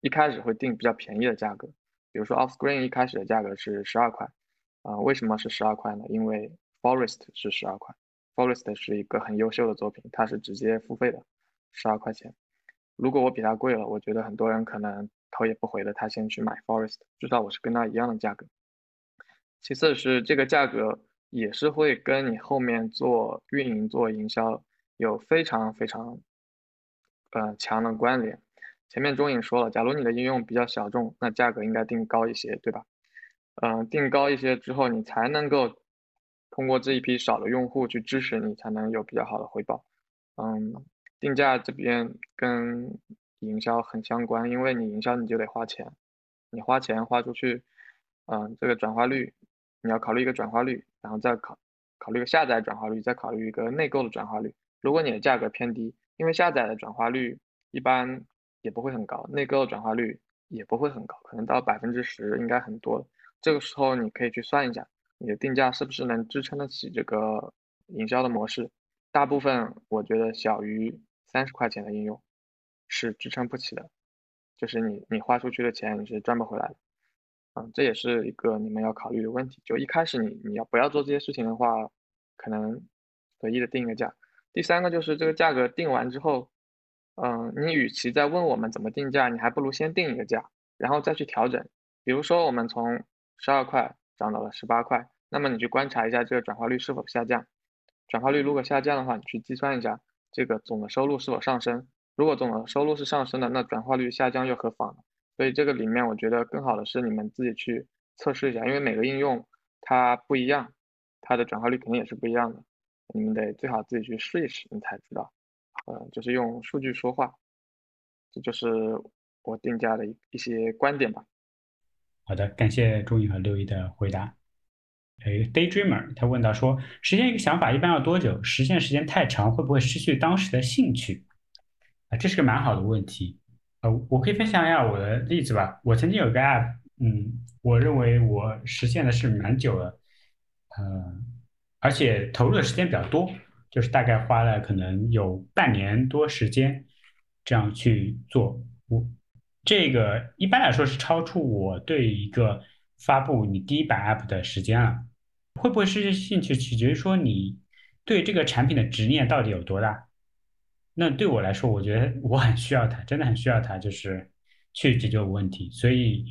一开始会定比较便宜的价格，比如说 Offscreen 一开始的价格是十二块。啊，为什么是十二块呢？因为 Forest 是十二块，Forest 是一个很优秀的作品，它是直接付费的，十二块钱。如果我比它贵了，我觉得很多人可能头也不回的，他先去买 Forest，至少我是跟他一样的价格。其次是这个价格也是会跟你后面做运营、做营销有非常非常呃强的关联。前面钟颖说了，假如你的应用比较小众，那价格应该定高一些，对吧？嗯，定高一些之后，你才能够通过这一批少的用户去支持你，才能有比较好的回报。嗯，定价这边跟营销很相关，因为你营销你就得花钱，你花钱花出去，嗯，这个转化率你要考虑一个转化率，然后再考考虑个下载转化率，再考虑一个内购的转化率。如果你的价格偏低，因为下载的转化率一般也不会很高，内购转化率也不会很高，可能到百分之十应该很多。这个时候你可以去算一下，你的定价是不是能支撑得起这个营销的模式？大部分我觉得小于三十块钱的应用是支撑不起的，就是你你花出去的钱你是赚不回来的。嗯，这也是一个你们要考虑的问题。就一开始你你要不要做这些事情的话，可能随意的定一个价。第三个就是这个价格定完之后，嗯，你与其在问我们怎么定价，你还不如先定一个价，然后再去调整。比如说我们从十二块涨到了十八块，那么你去观察一下这个转化率是否下降。转化率如果下降的话，你去计算一下这个总的收入是否上升。如果总的收入是上升的，那转化率下降又何妨？所以这个里面我觉得更好的是你们自己去测试一下，因为每个应用它不一样，它的转化率肯定也是不一样的。你们得最好自己去试一试，你才知道。呃，就是用数据说话，这就是我定价的一一些观点吧。好的，感谢钟颖和六一的回答。有一个 Daydreamer，他问到说，实现一个想法一般要多久？实现时间太长，会不会失去当时的兴趣？啊，这是个蛮好的问题。呃，我可以分享一下我的例子吧。我曾经有个 App，嗯，我认为我实现的是蛮久了，呃，而且投入的时间比较多，就是大概花了可能有半年多时间这样去做。我。这个一般来说是超出我对一个发布你第一版 App 的时间了。会不会失去兴趣，取决于说你对这个产品的执念到底有多大。那对我来说，我觉得我很需要它，真的很需要它，就是去解决我问题。所以，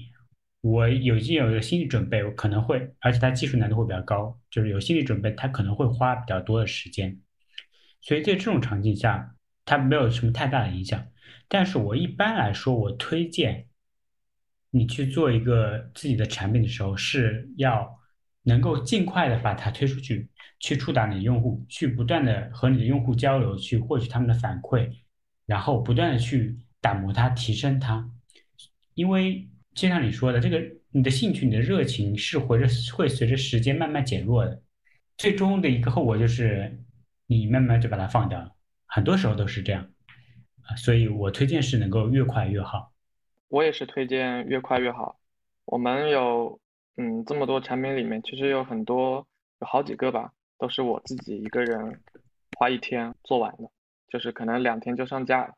我有已经有一个心理准备，我可能会，而且它技术难度会比较高，就是有心理准备，它可能会花比较多的时间。所以在这种场景下，它没有什么太大的影响。但是我一般来说，我推荐你去做一个自己的产品的时候，是要能够尽快的把它推出去，去触达你的用户，去不断的和你的用户交流，去获取他们的反馈，然后不断的去打磨它，提升它。因为就像你说的，这个你的兴趣、你的热情是随着会随着时间慢慢减弱的，最终的一个后果就是你慢慢就把它放掉了。很多时候都是这样。所以我推荐是能够越快越好。我也是推荐越快越好。我们有嗯这么多产品里面，其实有很多有好几个吧，都是我自己一个人花一天做完的，就是可能两天就上架了。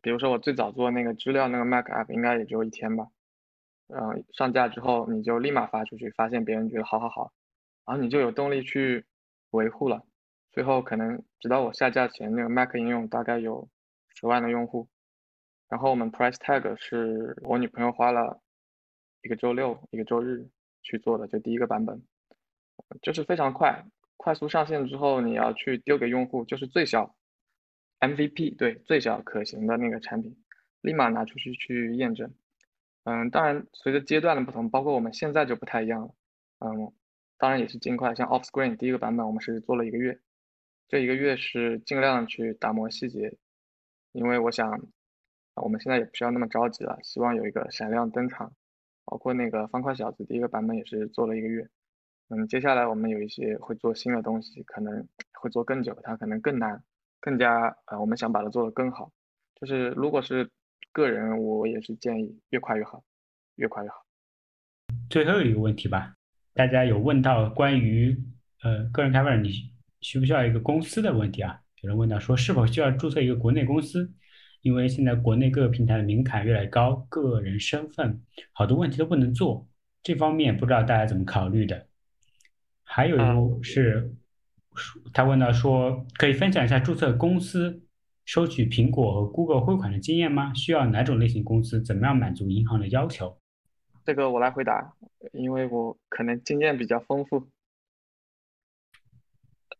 比如说我最早做那个资料那个 Mac App，应该也就一天吧。嗯，上架之后你就立马发出去，发现别人觉得好好好，然后你就有动力去维护了。最后可能直到我下架前，那个 Mac 应用大概有。十万的用户，然后我们 Price Tag 是我女朋友花了一个周六、一个周日去做的，就第一个版本，就是非常快，快速上线之后，你要去丢给用户，就是最小 MVP，对，最小可行的那个产品，立马拿出去去验证。嗯，当然随着阶段的不同，包括我们现在就不太一样了。嗯，当然也是尽快，像 Offscreen 第一个版本我们是做了一个月，这一个月是尽量去打磨细节。因为我想，我们现在也不需要那么着急了，希望有一个闪亮登场。包括那个方块小子第一个版本也是做了一个月。嗯，接下来我们有一些会做新的东西，可能会做更久，它可能更难。更加呃，我们想把它做得更好。就是如果是个人，我也是建议越快越好，越快越好。最后一个问题吧，大家有问到关于呃个人开发者你需不需要一个公司的问题啊？有人问到说是否需要注册一个国内公司？因为现在国内各个平台的门槛越来越高，个人身份好多问题都不能做，这方面不知道大家怎么考虑的。还有一个是，他问到说，可以分享一下注册公司收取苹果和 Google 汇款的经验吗？需要哪种类型公司？怎么样满足银行的要求？这个我来回答，因为我可能经验比较丰富。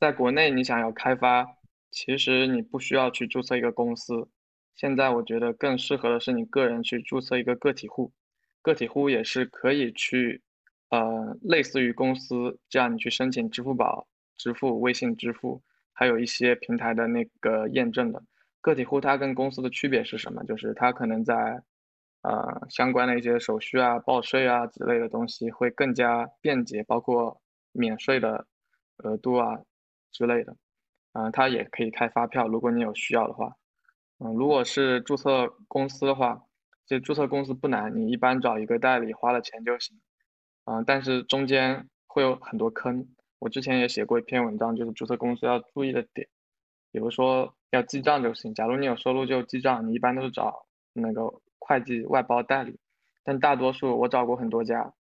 在国内，你想要开发，其实你不需要去注册一个公司。现在我觉得更适合的是你个人去注册一个个体户，个体户也是可以去，呃，类似于公司这样，你去申请支付宝支付、微信支付，还有一些平台的那个验证的。个体户它跟公司的区别是什么？就是它可能在，呃，相关的一些手续啊、报税啊之类的东西会更加便捷，包括免税的额度啊之类的。嗯，它也可以开发票，如果你有需要的话。嗯，如果是注册公司的话，其实注册公司不难，你一般找一个代理花了钱就行。嗯，但是中间会有很多坑。我之前也写过一篇文章，就是注册公司要注意的点，比如说要记账就行。假如你有收入就记账，你一般都是找那个会计外包代理。但大多数我找过很多家，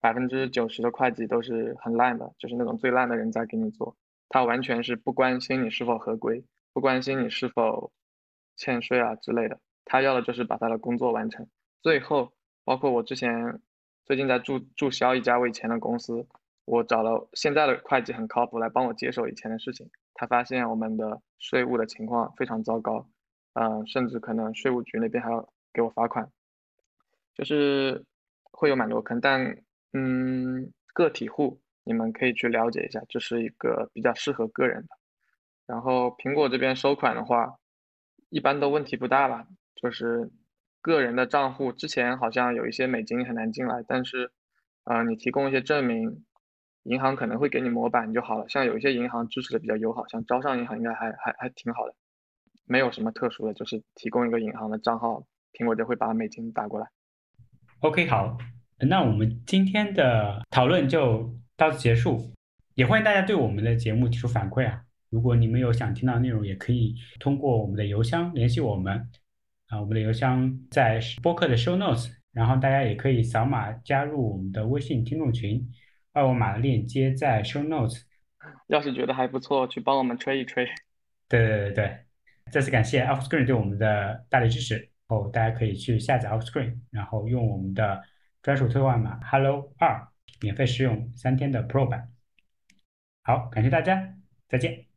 百分之九十的会计都是很烂的，就是那种最烂的人在给你做，他完全是不关心你是否合规，不关心你是否。欠税啊之类的，他要的就是把他的工作完成。最后，包括我之前最近在注注销一家我以前的公司，我找了现在的会计很靠谱来帮我接手以前的事情。他发现我们的税务的情况非常糟糕，嗯，甚至可能税务局那边还要给我罚款，就是会有蛮多坑。但嗯，个体户你们可以去了解一下，这是一个比较适合个人的。然后苹果这边收款的话。一般都问题不大吧，就是个人的账户之前好像有一些美金很难进来，但是，呃，你提供一些证明，银行可能会给你模板就好了。像有一些银行支持的比较友好，像招商银行应该还还还挺好的，没有什么特殊的，就是提供一个银行的账号，苹果就会把美金打过来。OK，好，那我们今天的讨论就到此结束，也欢迎大家对我们的节目提出反馈啊。如果你们有想听到内容，也可以通过我们的邮箱联系我们。啊，我们的邮箱在播客的 show notes，然后大家也可以扫码加入我们的微信听众群，二维码的链接在 show notes。要是觉得还不错，去帮我们吹一吹。对对对对，再次感谢 Offscreen 对我们的大力支持。后大家可以去下载 Offscreen，然后用我们的专属兑换码 Hello 二，免费试用三天的 Pro 版。好，感谢大家，再见。